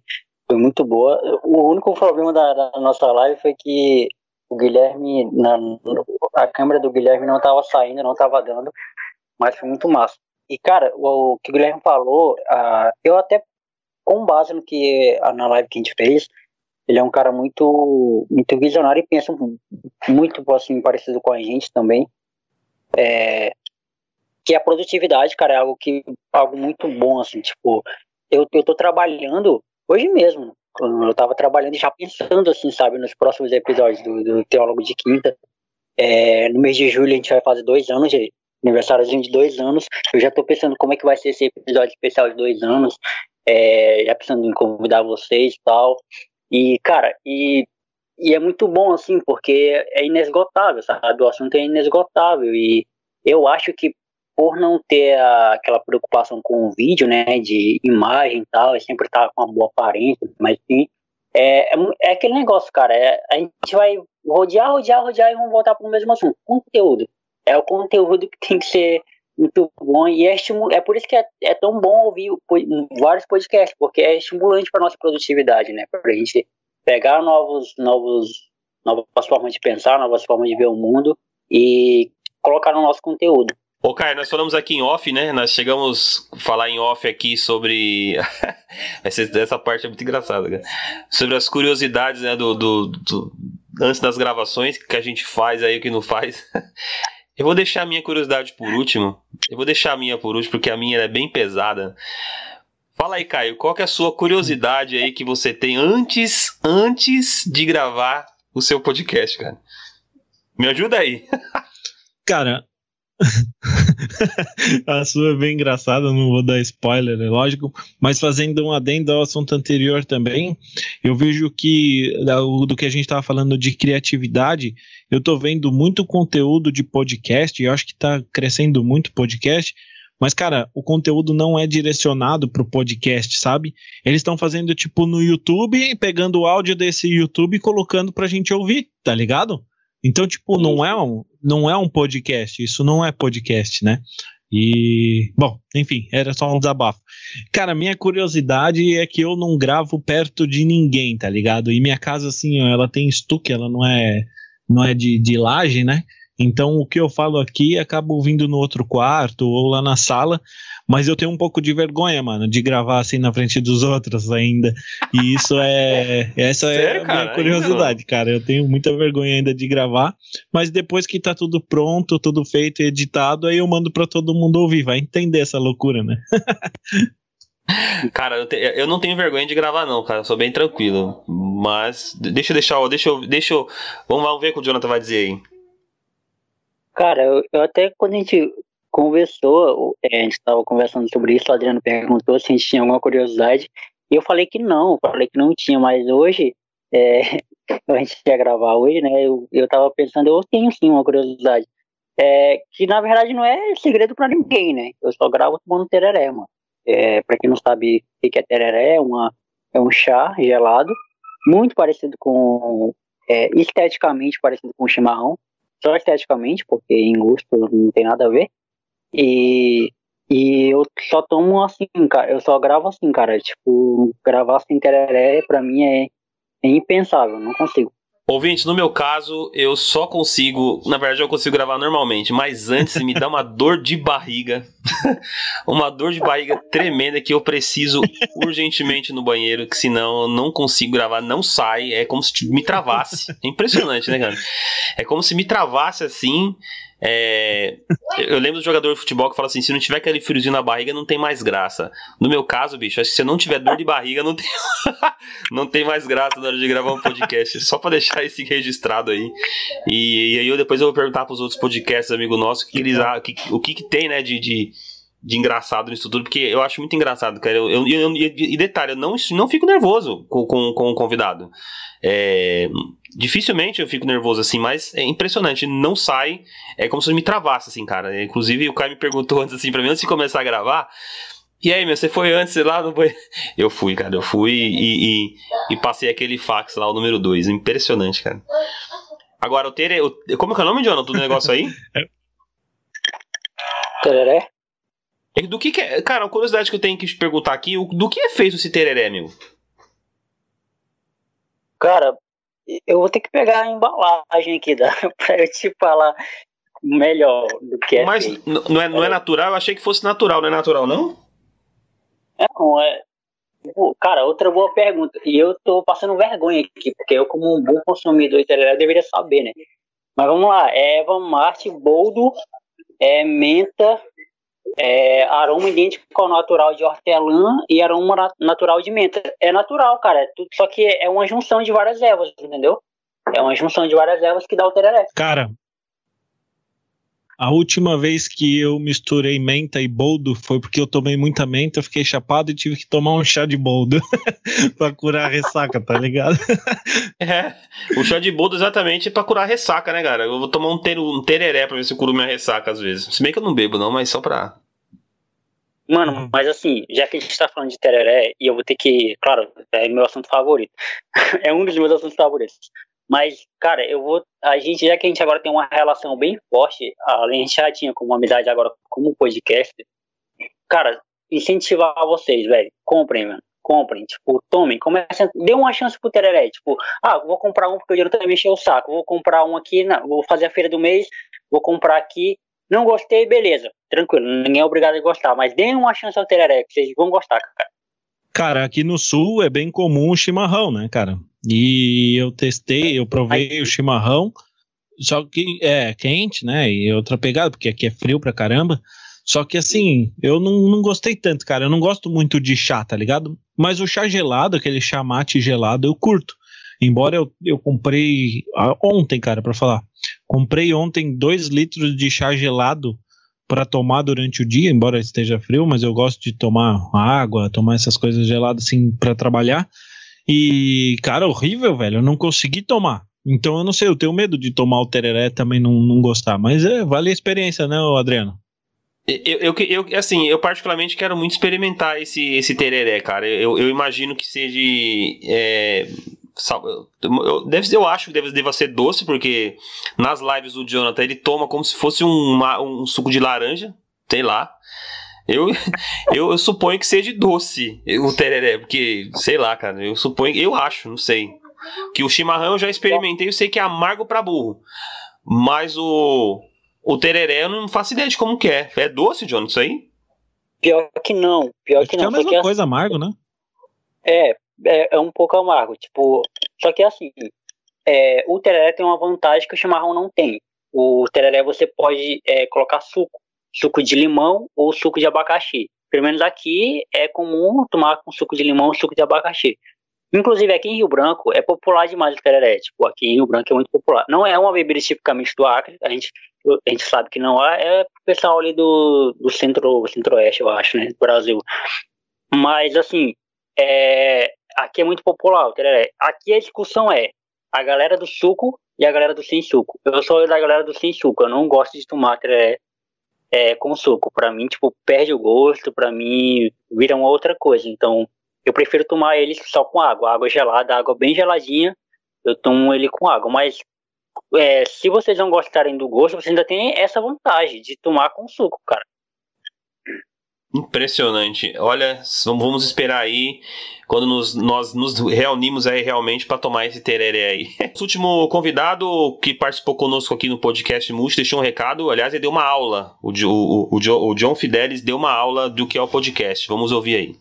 foi muito boa. O único problema da, da nossa live foi que o Guilherme, na, a câmera do Guilherme não estava saindo, não estava dando, mas foi muito massa. E, cara, o, o que o Guilherme falou, uh, eu até com base no que na live que a gente fez, ele é um cara muito, muito visionário e pensa muito assim parecido com a gente também. É, que a produtividade, cara, é algo que algo muito bom assim, tipo, eu eu tô trabalhando hoje mesmo. Eu tava trabalhando e já pensando assim, sabe, nos próximos episódios do, do Teólogo de Quinta. É, no mês de julho a gente vai fazer dois anos de aniversário de dois anos. Eu já tô pensando como é que vai ser esse episódio especial de dois anos é, já pensando em convidar vocês e tal. E, cara, e, e é muito bom, assim, porque é inesgotável, sabe? O assunto é inesgotável. E eu acho que por não ter a, aquela preocupação com o vídeo, né, de imagem e tal, e sempre estar com uma boa aparência, mas sim, é, é, é, aquele negócio, cara, é, a gente vai rodear, rodear, rodear e vamos voltar para o mesmo assunto, conteúdo. É o conteúdo que tem que ser muito bom e é, é por isso que é, é tão bom ouvir vários podcasts, porque é estimulante para nossa produtividade, né? Para a gente pegar novos, novos, novas formas de pensar, novas formas de ver o mundo e colocar no nosso conteúdo. Ô, Caio, nós falamos aqui em off, né? Nós chegamos a falar em off aqui sobre. essa, parte é muito engraçada, cara. Sobre as curiosidades, né? Do, do, do, Antes das gravações, que a gente faz aí, o que não faz. Eu vou deixar a minha curiosidade por último. Eu vou deixar a minha por último, porque a minha é bem pesada. Fala aí, Caio, qual que é a sua curiosidade aí que você tem antes, antes de gravar o seu podcast, cara? Me ajuda aí. Cara, a sua é bem engraçada, não vou dar spoiler, é lógico, mas fazendo um adendo ao assunto anterior também, eu vejo que do que a gente estava falando de criatividade, eu estou vendo muito conteúdo de podcast, e eu acho que está crescendo muito podcast, mas, cara, o conteúdo não é direcionado para o podcast, sabe? Eles estão fazendo tipo no YouTube, pegando o áudio desse YouTube e colocando para a gente ouvir, tá ligado? Então, tipo, não é um, não é um podcast, isso não é podcast, né? E, bom, enfim, era só um desabafo. Cara, minha curiosidade é que eu não gravo perto de ninguém, tá ligado? E minha casa, assim, ela tem estuque, ela não é, não é de, de laje, né? Então o que eu falo aqui acaba ouvindo no outro quarto ou lá na sala, mas eu tenho um pouco de vergonha, mano, de gravar assim na frente dos outros ainda. E isso é. Essa é Sério, é a minha cara? curiosidade, cara. Eu tenho muita vergonha ainda de gravar, mas depois que tá tudo pronto, tudo feito e editado, aí eu mando para todo mundo ouvir. Vai entender essa loucura, né? Cara, eu, te, eu, não tenho vergonha de gravar, não, cara. Eu sou bem tranquilo. Mas deixa eu deixar. Deixa eu. Deixa eu vamos, vamos ver o que o Jonathan vai dizer aí. Cara, eu, eu até quando a gente conversou, é, a gente estava conversando sobre isso, o Adriano perguntou se a gente tinha alguma curiosidade, e eu falei que não, falei que não tinha, mas hoje, é, a gente ia gravar hoje, né? Eu, eu tava pensando, eu tenho sim uma curiosidade. É, que na verdade não é segredo para ninguém, né? Eu só gravo tomando tereré, mano. É, para quem não sabe o que é tereré, é, uma, é um chá gelado, muito parecido com. É, esteticamente parecido com chimarrão. Só esteticamente, porque em gosto não tem nada a ver. E, e eu só tomo assim, cara. Eu só gravo assim, cara. Tipo, gravar sem tereré pra mim é, é impensável, não consigo. Ouvinte, no meu caso, eu só consigo. Na verdade, eu consigo gravar normalmente, mas antes me dá uma dor de barriga. uma dor de barriga tremenda que eu preciso urgentemente no banheiro, que senão eu não consigo gravar, não sai. É como se me travasse. É impressionante, né, cara? É como se me travasse assim. É, eu lembro do jogador de futebol que fala assim: se não tiver aquele friozinho na barriga, não tem mais graça. No meu caso, bicho, acho que se não tiver dor de barriga, não tem, não tem mais graça na hora de gravar um podcast. Só para deixar esse registrado aí. E, e, aí eu depois eu vou perguntar pros outros podcasts, amigo nosso, que eles, que, o que, que tem, né, de, de de engraçado nisso tudo, porque eu acho muito engraçado, cara. Eu, eu, eu, e detalhe, eu não, não fico nervoso com, com, com o convidado. É, dificilmente eu fico nervoso assim, mas é impressionante. Não sai, é como se eu me travasse, assim, cara. Inclusive, o Caio me perguntou antes, assim, pra mim, antes de começar a gravar. E aí, meu, você foi antes, sei lá, não foi? Eu fui, cara, eu fui e, e, e passei aquele fax lá, o número 2. Impressionante, cara. Agora, o Tere. O, como é que é o nome, Jonathan, do negócio aí? Tereré? Do que, que é. Cara, uma curiosidade que eu tenho que te perguntar aqui: do que é feito esse tereré, meu? Cara, eu vou ter que pegar a embalagem aqui da, pra eu te falar melhor do que é. Mas não é, não é natural? Eu achei que fosse natural, não é natural, não? Não, é. Cara, outra boa pergunta. E eu tô passando vergonha aqui, porque eu, como um bom consumidor tereré, deveria saber, né? Mas vamos lá: é Eva Marte, boldo, é menta, é, aroma idêntico ao natural de hortelã e aroma natural de menta. É natural, cara. É só que é uma junção de várias ervas, entendeu? É uma junção de várias ervas que dá o tereré. Cara, a última vez que eu misturei menta e boldo foi porque eu tomei muita menta, fiquei chapado e tive que tomar um chá de boldo pra curar a ressaca, tá ligado? é, o chá de boldo exatamente é pra curar a ressaca, né, cara? Eu vou tomar um, ter, um tereré pra ver se eu curo minha ressaca às vezes. Se bem que eu não bebo, não, mas só pra. Mano, uhum. mas assim, já que a gente tá falando de tereré, e eu vou ter que. Claro, é meu assunto favorito. é um dos meus assuntos favoritos. Mas, cara, eu vou. A gente, já que a gente agora tem uma relação bem forte, a gente já tinha como amizade agora como podcast, cara, incentivar vocês, velho. Comprem, mano. Comprem, tipo, tomem, comecem, dê uma chance pro Tereré, tipo, ah, vou comprar um porque o dinheiro também encheu o saco, vou comprar um aqui, vou fazer a feira do mês, vou comprar aqui, não gostei, beleza, tranquilo, ninguém é obrigado a gostar, mas dê uma chance ao Tereré, que vocês vão gostar, cara. Cara, aqui no sul é bem comum o chimarrão, né, cara? E eu testei, eu provei o chimarrão, só que é quente, né? E outra pegada, porque aqui é frio pra caramba. Só que assim, eu não, não gostei tanto, cara. Eu não gosto muito de chá, tá ligado? Mas o chá gelado, aquele chá mate gelado, eu curto. Embora eu, eu comprei ah, ontem, cara, para falar. Comprei ontem dois litros de chá gelado para tomar durante o dia, embora esteja frio, mas eu gosto de tomar água, tomar essas coisas geladas assim para trabalhar. E, cara, horrível, velho. Eu não consegui tomar. Então eu não sei, eu tenho medo de tomar o tereré também não, não gostar. Mas é, vale a experiência, né, Adriano? Eu, eu, eu, assim, eu particularmente quero muito experimentar esse, esse tereré, cara. Eu, eu imagino que seja. É, eu, deve, eu acho que deve, deva ser doce, porque nas lives do Jonathan ele toma como se fosse um, um suco de laranja, sei lá. Eu, eu, eu, suponho que seja doce o tereré, porque, sei lá, cara, eu suponho, eu acho, não sei. Que o chimarrão eu já experimentei, eu sei que é amargo para burro. Mas o, o tereré eu não faço ideia de como que é. É doce, John, isso aí? Pior que não, pior que, que não. É a mesma coisa, amargo, né? É, é, é, um pouco amargo, tipo, só que assim, é, o tereré tem uma vantagem que o chimarrão não tem. O tereré você pode é, colocar suco suco de limão ou suco de abacaxi. Pelo menos aqui é comum tomar com suco de limão ou suco de abacaxi. Inclusive aqui em Rio Branco é popular demais o tereré. Tipo, aqui em Rio Branco é muito popular. Não é uma bebida tipicamente do Acre, a gente, a gente sabe que não é, é o pessoal ali do, do centro, centro-oeste, eu acho, né, do Brasil. Mas, assim, é, aqui é muito popular o tereré. Aqui a discussão é, a galera do suco e a galera do sem suco. Eu sou da galera do sem suco, eu não gosto de tomar é, é, com suco. Pra mim, tipo, perde o gosto, pra mim vira uma outra coisa. Então, eu prefiro tomar ele só com água, água gelada, água bem geladinha, eu tomo ele com água. Mas é, se vocês não gostarem do gosto, vocês ainda têm essa vantagem de tomar com suco, cara. Impressionante. Olha, vamos esperar aí quando nos, nós nos reunimos aí realmente para tomar esse tereré aí. O último convidado que participou conosco aqui no podcast Multi deixou um recado. Aliás, ele deu uma aula. O, o, o, o John Fidelis deu uma aula do que é o podcast. Vamos ouvir aí.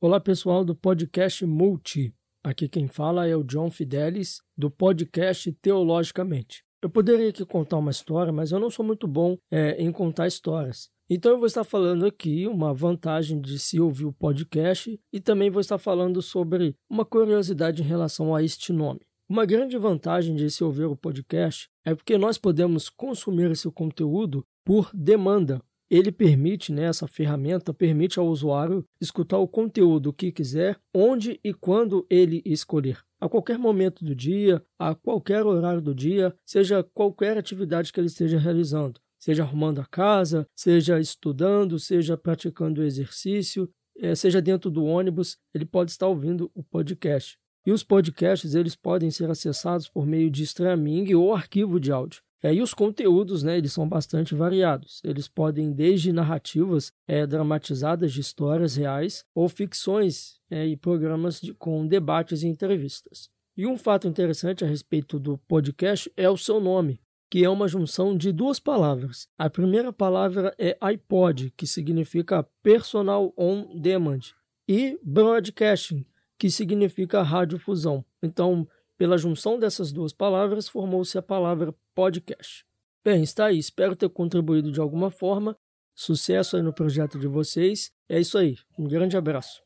Olá, pessoal do podcast Multi. Aqui quem fala é o John Fidelis, do podcast Teologicamente. Eu poderia aqui contar uma história, mas eu não sou muito bom é, em contar histórias. Então eu vou estar falando aqui uma vantagem de se ouvir o podcast e também vou estar falando sobre uma curiosidade em relação a este nome. Uma grande vantagem de se ouvir o podcast é porque nós podemos consumir esse conteúdo por demanda. Ele permite, né, essa ferramenta permite ao usuário escutar o conteúdo que quiser, onde e quando ele escolher. A qualquer momento do dia, a qualquer horário do dia, seja qualquer atividade que ele esteja realizando seja arrumando a casa, seja estudando, seja praticando exercício, eh, seja dentro do ônibus, ele pode estar ouvindo o podcast. E os podcasts eles podem ser acessados por meio de streaming ou arquivo de áudio. É, e os conteúdos, né, eles são bastante variados. Eles podem desde narrativas é, dramatizadas de histórias reais ou ficções é, e programas de, com debates e entrevistas. E um fato interessante a respeito do podcast é o seu nome que é uma junção de duas palavras. A primeira palavra é iPod, que significa Personal On Demand, e Broadcasting, que significa radiofusão. Então, pela junção dessas duas palavras, formou-se a palavra podcast. Bem, está aí. Espero ter contribuído de alguma forma. Sucesso aí no projeto de vocês. É isso aí. Um grande abraço.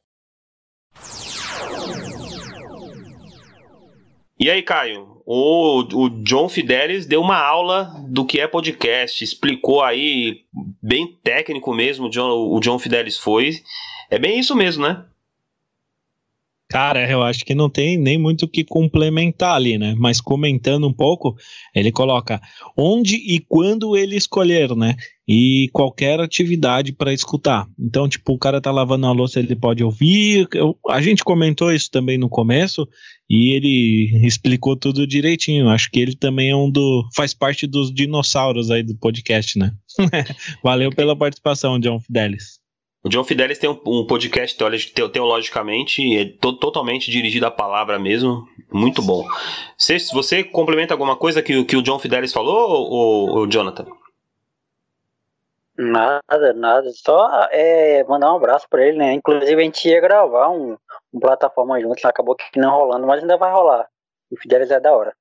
E aí, Caio, o, o John Fidelis deu uma aula do que é podcast, explicou aí, bem técnico mesmo, o John, o John Fidelis foi. É bem isso mesmo, né? Cara, eu acho que não tem nem muito o que complementar ali, né? Mas comentando um pouco, ele coloca onde e quando ele escolher, né? E qualquer atividade para escutar. Então, tipo, o cara tá lavando a louça, ele pode ouvir. Eu, a gente comentou isso também no começo e ele explicou tudo direitinho. Acho que ele também é um do. faz parte dos dinossauros aí do podcast, né? Valeu pela participação, John Fidelis. O John Fidelis tem um, um podcast teologicamente, é to, totalmente dirigido à palavra mesmo, muito bom. Se você complementa alguma coisa que, que o John Fidelis falou, ou, ou Jonathan? Nada, nada. Só é, mandar um abraço para ele, né? Inclusive a gente ia gravar um plataforma juntos, acabou que não rolando, mas ainda vai rolar. O Fidelis é da hora.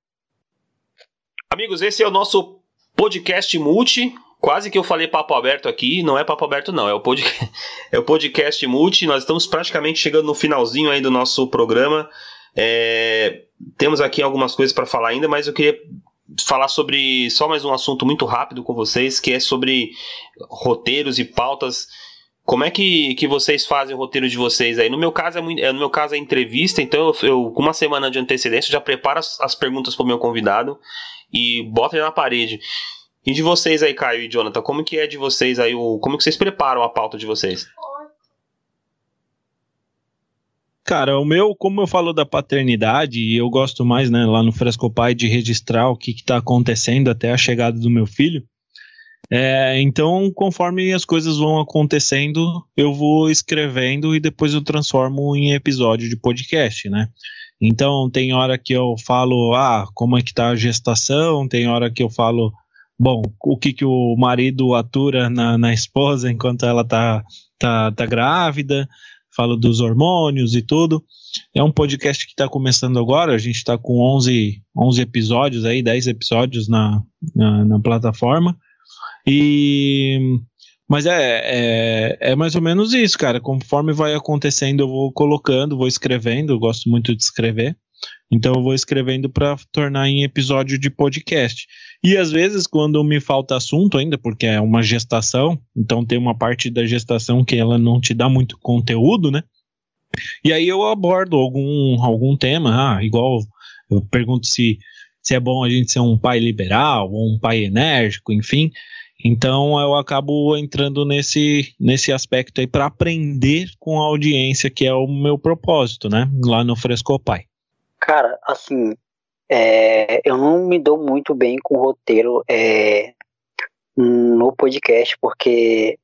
Amigos, esse é o nosso podcast multi. Quase que eu falei papo aberto aqui, não é papo aberto não, é o, pod... é o podcast multi, nós estamos praticamente chegando no finalzinho aí do nosso programa, é... temos aqui algumas coisas para falar ainda, mas eu queria falar sobre só mais um assunto muito rápido com vocês, que é sobre roteiros e pautas, como é que, que vocês fazem o roteiro de vocês aí? No meu caso é, é no meu caso é entrevista, então eu, com uma semana de antecedência já preparo as, as perguntas para o meu convidado e boto ele na parede. E de vocês aí, Caio e Jonathan, como que é de vocês aí, o, como que vocês preparam a pauta de vocês? Cara, o meu, como eu falo da paternidade, eu gosto mais, né, lá no Frescopai, de registrar o que está acontecendo até a chegada do meu filho. É, então, conforme as coisas vão acontecendo, eu vou escrevendo e depois eu transformo em episódio de podcast, né? Então, tem hora que eu falo, ah, como é que tá a gestação, tem hora que eu falo bom, o que, que o marido atura na, na esposa enquanto ela tá, tá, tá grávida, falo dos hormônios e tudo. É um podcast que está começando agora, a gente está com 11, 11 episódios aí, 10 episódios na, na, na plataforma. E mas é, é, é, mais ou menos isso, cara. Conforme vai acontecendo, eu vou colocando, vou escrevendo. Eu gosto muito de escrever. Então eu vou escrevendo para tornar em episódio de podcast. E às vezes, quando me falta assunto ainda, porque é uma gestação, então tem uma parte da gestação que ela não te dá muito conteúdo, né? E aí eu abordo algum, algum tema, ah, igual eu pergunto se, se é bom a gente ser um pai liberal ou um pai enérgico, enfim. Então eu acabo entrando nesse, nesse aspecto aí para aprender com a audiência, que é o meu propósito, né? Lá no Fresco Pai. Cara, assim, é, eu não me dou muito bem com roteiro é, no podcast, porque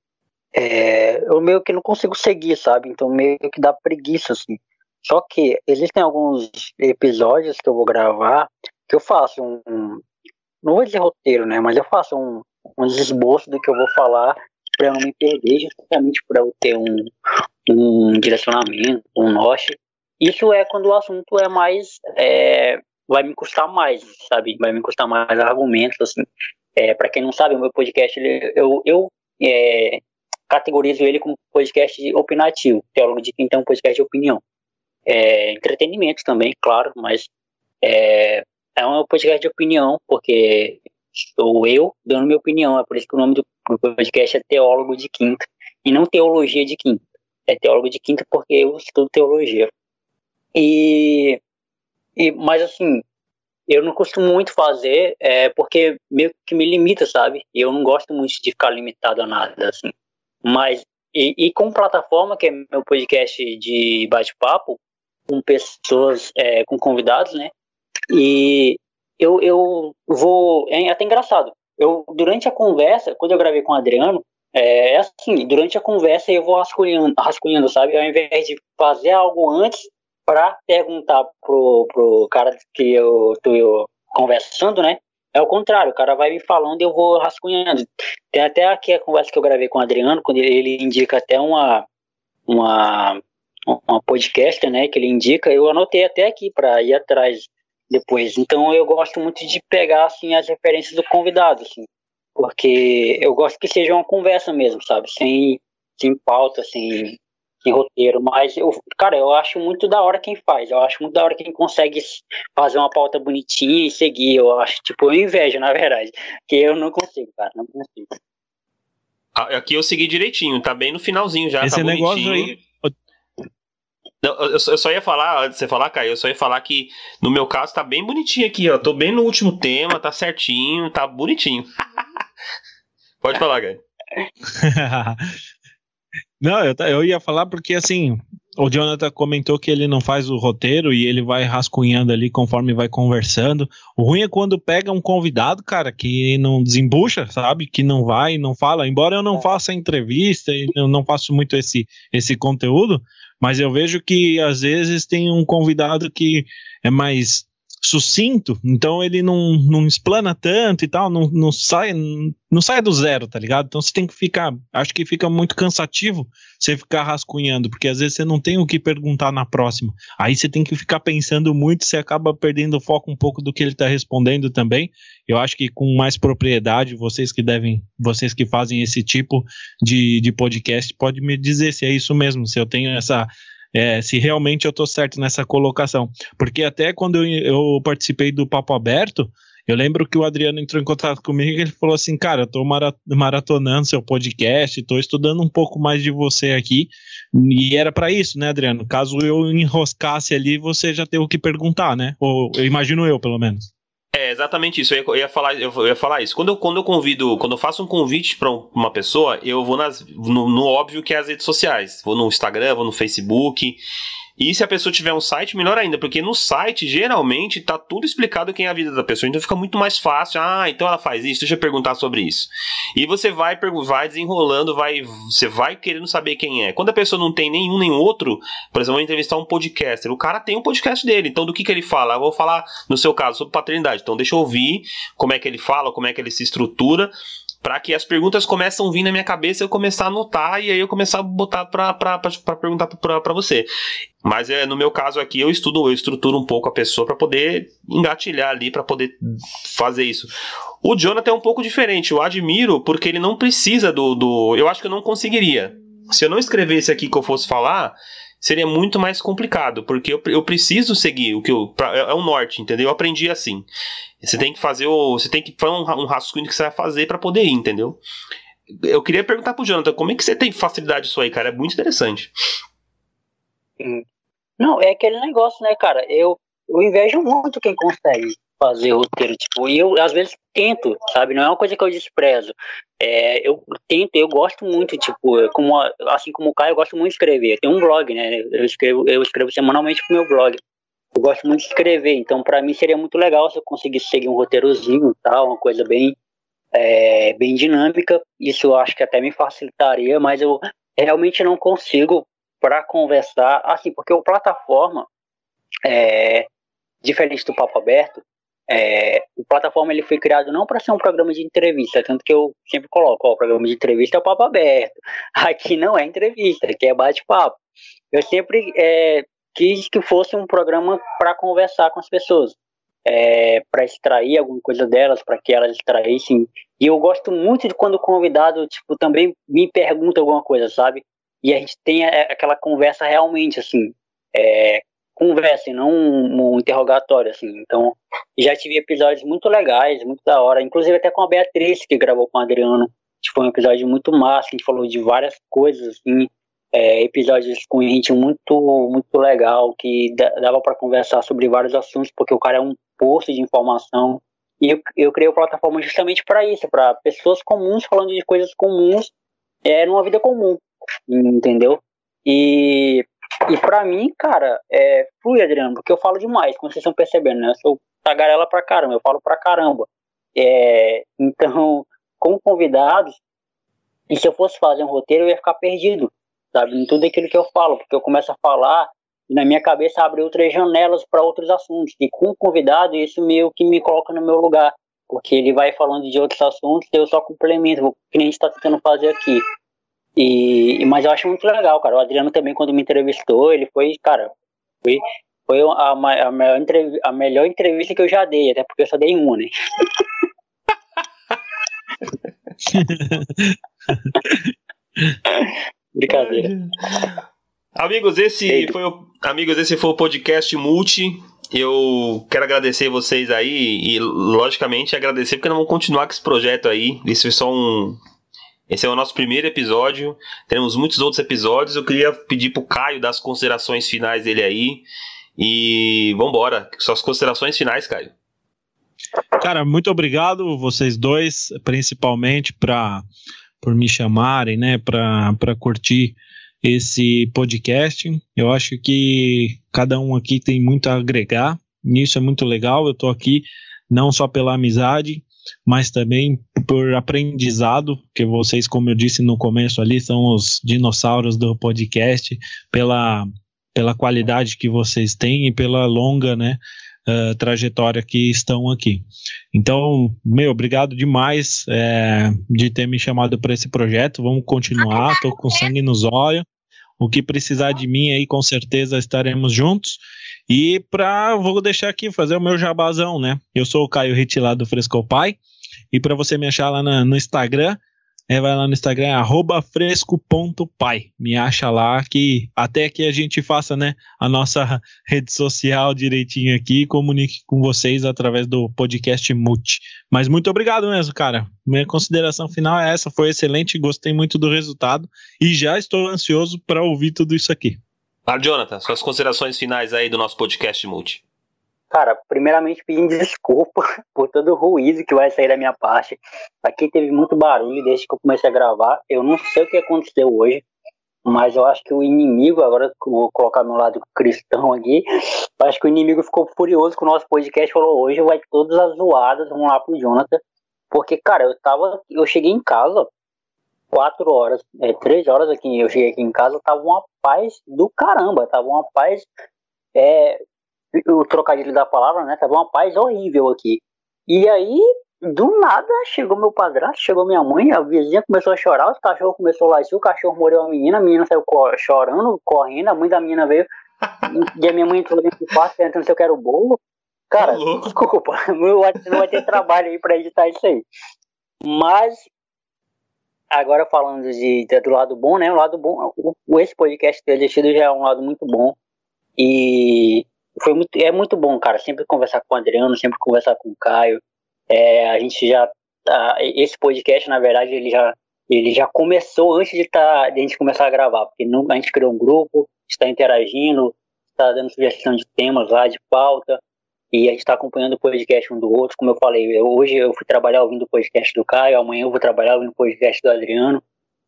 é, eu meio que não consigo seguir, sabe? Então meio que dá preguiça, assim. Só que existem alguns episódios que eu vou gravar que eu faço um, um não vou dizer roteiro, né? Mas eu faço um, um esboço do que eu vou falar para não me perder, justamente para eu ter um, um direcionamento, um norte. Isso é quando o assunto é mais. É, vai me custar mais, sabe? Vai me custar mais argumentos, assim. É, para quem não sabe, o meu podcast, ele, eu, eu é, categorizo ele como podcast opinativo. Teólogo de um podcast de opinião. É, entretenimento também, claro, mas é, é um podcast de opinião, porque sou eu dando minha opinião. É por isso que o nome do podcast é Teólogo de Quinta e não Teologia de Quinta. É Teólogo de Quinta porque eu estudo teologia. E, e mas assim, eu não costumo muito fazer é, porque meio que me limita, sabe? Eu não gosto muito de ficar limitado a nada, assim. Mas e, e com plataforma que é meu podcast de bate-papo com pessoas, é, com convidados, né? E eu, eu vou. É até engraçado. Eu, durante a conversa, quando eu gravei com o Adriano, é, é assim, durante a conversa eu vou rascunhando, rascunhando, sabe? Ao invés de fazer algo antes para perguntar pro, pro cara que eu tô conversando, né? É o contrário, o cara vai me falando e eu vou rascunhando. Tem até aqui a conversa que eu gravei com o Adriano, quando ele, ele indica até uma, uma, uma podcast, né? Que ele indica, eu anotei até aqui para ir atrás depois. Então eu gosto muito de pegar assim as referências do convidado, assim, porque eu gosto que seja uma conversa mesmo, sabe, sem sem pauta, sem, sem roteiro. Mas eu, cara, eu acho muito da hora quem faz. Eu acho muito da hora quem consegue fazer uma pauta bonitinha e seguir. Eu acho tipo eu invejo, na verdade, que eu não consigo, cara, não consigo. Aqui eu segui direitinho, tá bem no finalzinho já. Esse tá negócio aí, não, eu, eu, só ia falar, antes de você falar, Caio, eu só ia falar que no meu caso tá bem bonitinho aqui, ó. Tô bem no último tema, tá certinho, tá bonitinho. Pode falar, Caio. não, eu, eu ia falar porque assim, o Jonathan comentou que ele não faz o roteiro e ele vai rascunhando ali conforme vai conversando. O ruim é quando pega um convidado, cara, que não desembucha, sabe? Que não vai, não fala. Embora eu não é. faça entrevista e eu não faço muito esse, esse conteúdo, mas eu vejo que às vezes tem um convidado que é mais sucinto, então ele não, não explana tanto e tal, não, não sai não sai do zero, tá ligado? Então você tem que ficar, acho que fica muito cansativo você ficar rascunhando, porque às vezes você não tem o que perguntar na próxima. Aí você tem que ficar pensando muito, você acaba perdendo o foco um pouco do que ele tá respondendo também. Eu acho que com mais propriedade, vocês que devem, vocês que fazem esse tipo de, de podcast, pode me dizer se é isso mesmo, se eu tenho essa é, se realmente eu estou certo nessa colocação. Porque até quando eu, eu, participei do Papo Aberto, eu lembro que o Adriano entrou em contato comigo e ele falou assim: Cara, eu tô maratonando seu podcast, estou estudando um pouco mais de você aqui. E era para isso, né, Adriano? Caso eu enroscasse ali, você já tem o que perguntar, né? Ou eu imagino eu, pelo menos. É exatamente isso. Eu ia, falar, eu ia falar isso. Quando eu, quando eu convido, quando eu faço um convite para uma pessoa, eu vou nas, no, no, óbvio que é as redes sociais. Vou no Instagram, vou no Facebook. E se a pessoa tiver um site, melhor ainda, porque no site geralmente tá tudo explicado quem é a vida da pessoa, então fica muito mais fácil. Ah, então ela faz isso, deixa eu perguntar sobre isso. E você vai, vai desenrolando, vai, você vai querendo saber quem é. Quando a pessoa não tem nenhum nem outro, por exemplo, vou entrevistar um podcaster, o cara tem um podcast dele, então do que, que ele fala? Eu vou falar, no seu caso, sobre paternidade. Então deixa eu ouvir como é que ele fala, como é que ele se estrutura para que as perguntas começam a vir na minha cabeça eu começar a anotar e aí eu começar a botar para perguntar para você. Mas é, no meu caso aqui eu estudo, eu estruturo um pouco a pessoa para poder engatilhar ali, para poder fazer isso. O Jonathan é um pouco diferente, eu admiro porque ele não precisa do, do. Eu acho que eu não conseguiria. Se eu não escrevesse aqui que eu fosse falar, seria muito mais complicado, porque eu, eu preciso seguir o que eu. Pra, é, é o norte, entendeu? Eu aprendi assim. Você tem que fazer o. Você tem que fazer um, um rascunho que você vai fazer para poder ir, entendeu? Eu queria perguntar pro Jonathan, como é que você tem facilidade isso aí, cara? É muito interessante. Não, é aquele negócio, né, cara? Eu, eu invejo muito quem consegue fazer roteiro, tipo, e eu às vezes tento, sabe? Não é uma coisa que eu desprezo. É, eu tento, eu gosto muito, tipo, como, assim como o Caio, eu gosto muito de escrever. Tenho um blog, né? Eu escrevo, eu escrevo semanalmente pro meu blog. Eu gosto muito de escrever, então para mim seria muito legal se eu conseguisse seguir um roteirozinho tal, uma coisa bem, é, bem dinâmica. Isso eu acho que até me facilitaria, mas eu realmente não consigo para conversar, assim, porque o plataforma, é, diferente do Papo Aberto, é, o plataforma ele foi criado não para ser um programa de entrevista, tanto que eu sempre coloco, ó, o programa de entrevista é o papo aberto. Aqui não é entrevista, aqui é bate-papo. Eu sempre é, quis que fosse um programa para conversar com as pessoas, é, para extrair alguma coisa delas, para que elas extraíssem. E eu gosto muito de quando o convidado tipo também me pergunta alguma coisa, sabe? E a gente tem é, aquela conversa realmente assim, é, conversa, e não um, um, interrogatório, assim. Então, já tive episódios muito legais, muito da hora, inclusive até com a Beatriz, que gravou com o Adriano. Foi um episódio muito massa, a gente falou de várias coisas, assim, é, episódios com gente muito, muito legal, que dava para conversar sobre vários assuntos, porque o cara é um posto de informação. E eu, eu criei a plataforma justamente para isso, para pessoas comuns falando de coisas comuns é, numa vida comum, entendeu? E e pra mim, cara, é, flui, Adriano, porque eu falo demais, como vocês estão percebendo, né? Eu sou tagarela pra caramba, eu falo pra caramba. É, então, com convidados, e se eu fosse fazer um roteiro, eu ia ficar perdido, sabe? Em tudo aquilo que eu falo, porque eu começo a falar e na minha cabeça abre outras janelas para outros assuntos. E com o convidado, isso meio que me coloca no meu lugar, porque ele vai falando de outros assuntos eu só complemento, que nem a gente está tentando fazer aqui. E, mas eu acho muito legal, cara. O Adriano também, quando me entrevistou, ele foi, cara, foi, foi a, a, melhor, a melhor entrevista que eu já dei, até porque eu só dei uma, né? Brincadeira. Amigos, esse foi o, amigos, esse foi o podcast Multi. Eu quero agradecer vocês aí e, logicamente, agradecer porque nós vamos continuar com esse projeto aí. Isso é só um, esse é o nosso primeiro episódio. Teremos muitos outros episódios. Eu queria pedir pro Caio dar as considerações finais dele aí. E vambora. Suas considerações finais, Caio. Cara, muito obrigado vocês dois, principalmente pra, por me chamarem, né, para curtir esse podcast. Eu acho que cada um aqui tem muito a agregar. Isso é muito legal. Eu tô aqui não só pela amizade, mas também por aprendizado, que vocês, como eu disse no começo ali, são os dinossauros do podcast, pela, pela qualidade que vocês têm e pela longa, né, uh, trajetória que estão aqui. Então, meu, obrigado demais é, de ter me chamado para esse projeto. Vamos continuar, estou com sangue nos olhos. O que precisar de mim aí, com certeza estaremos juntos. E para vou deixar aqui fazer o meu jabazão, né? Eu sou o Caio Ritt lá do Frescopai. E para você me achar lá na, no Instagram, é, vai lá no Instagram, fresco.pai. Me acha lá que até que a gente faça né, a nossa rede social direitinho aqui e comunique com vocês através do podcast Multi. Mas muito obrigado mesmo, cara. Minha consideração final é essa, foi excelente, gostei muito do resultado e já estou ansioso para ouvir tudo isso aqui. Ah, Jonathan, suas considerações finais aí do nosso podcast Multi. Cara, primeiramente pedindo desculpa por todo o ruído que vai sair da minha parte. Aqui teve muito barulho desde que eu comecei a gravar. Eu não sei o que aconteceu hoje, mas eu acho que o inimigo, agora vou colocar meu lado cristão aqui, acho que o inimigo ficou furioso com o nosso podcast falou hoje vai todas as zoadas, vamos lá pro Jonathan. Porque, cara, eu tava. Eu cheguei em casa quatro horas, é, três horas aqui, eu cheguei aqui em casa, tava uma paz do caramba, tava uma paz. É, o trocadilho da palavra, né? Tava uma paz horrível aqui. E aí, do nada, chegou meu padrasto, chegou minha mãe, a vizinha começou a chorar, os cachorros começou a latir, o cachorro morreu a menina, a menina saiu chorando, correndo, a mãe da menina veio, e a minha mãe entrou dentro do quarto perguntando se eu quero bolo. Cara, desculpa, não vai ter trabalho aí pra editar isso aí. Mas, agora falando de, de, do lado bom, né? O lado bom, o, esse podcast ter existido já é um lado muito bom. E foi muito, é muito bom, cara, sempre conversar com o Adriano, sempre conversar com o Caio. É, a gente já. esse podcast, na verdade, ele já, ele já começou antes de, tá, de a gente começar a gravar, porque não, a gente criou um grupo, está interagindo, está dando sugestão de temas lá, de pauta, e a gente está acompanhando o podcast um do outro. Como eu falei, eu, hoje eu fui trabalhar ouvindo o podcast do Caio, amanhã eu vou trabalhar ouvindo o podcast do Adriano,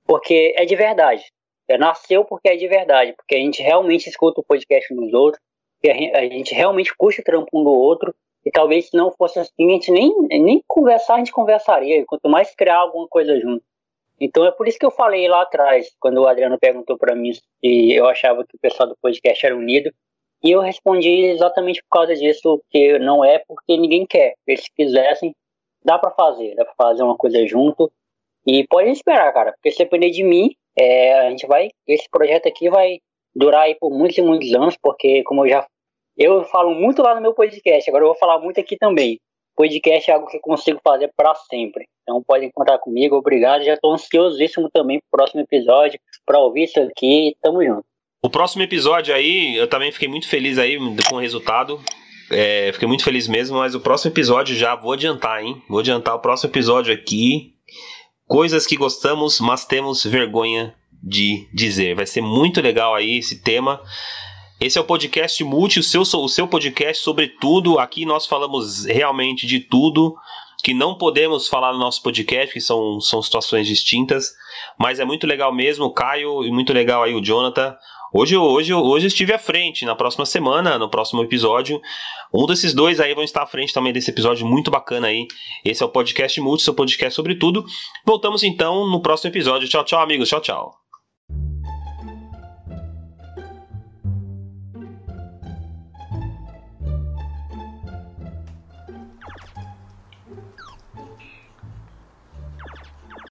porque é de verdade. É, nasceu porque é de verdade, porque a gente realmente escuta o podcast dos outros, gente, a gente realmente curte o trampo um do outro, e talvez se não fosse assim, a gente nem, nem conversar, a gente conversaria, quanto mais criar alguma coisa junto. Então é por isso que eu falei lá atrás, quando o Adriano perguntou para mim se eu achava que o pessoal do podcast era unido, e eu respondi exatamente por causa disso, que não é porque ninguém quer. Se quisessem, dá para fazer, dá para fazer uma coisa junto. E pode esperar, cara, porque se depender de mim, é, a gente vai, esse projeto aqui vai durar aí por muitos e muitos anos, porque como eu já eu falo muito lá no meu podcast, agora eu vou falar muito aqui também. Podcast é algo que eu consigo fazer para sempre. Então podem contar comigo, obrigado. Já estou ansiosíssimo também pro próximo episódio, para ouvir isso aqui. Tamo junto. O próximo episódio aí, eu também fiquei muito feliz aí com o resultado. É, fiquei muito feliz mesmo, mas o próximo episódio já vou adiantar, hein? Vou adiantar o próximo episódio aqui. Coisas que gostamos, mas temos vergonha de dizer. Vai ser muito legal aí esse tema. Esse é o podcast Multi, o seu, o seu podcast sobre tudo. Aqui nós falamos realmente de tudo que não podemos falar no nosso podcast, que são, são situações distintas. Mas é muito legal mesmo, o Caio, e muito legal aí o Jonathan. Hoje, hoje, hoje estive à frente. Na próxima semana, no próximo episódio, um desses dois aí vão estar à frente também desse episódio muito bacana aí. Esse é o podcast Multi, seu podcast sobre tudo. Voltamos então no próximo episódio. Tchau, tchau, amigos. Tchau, tchau.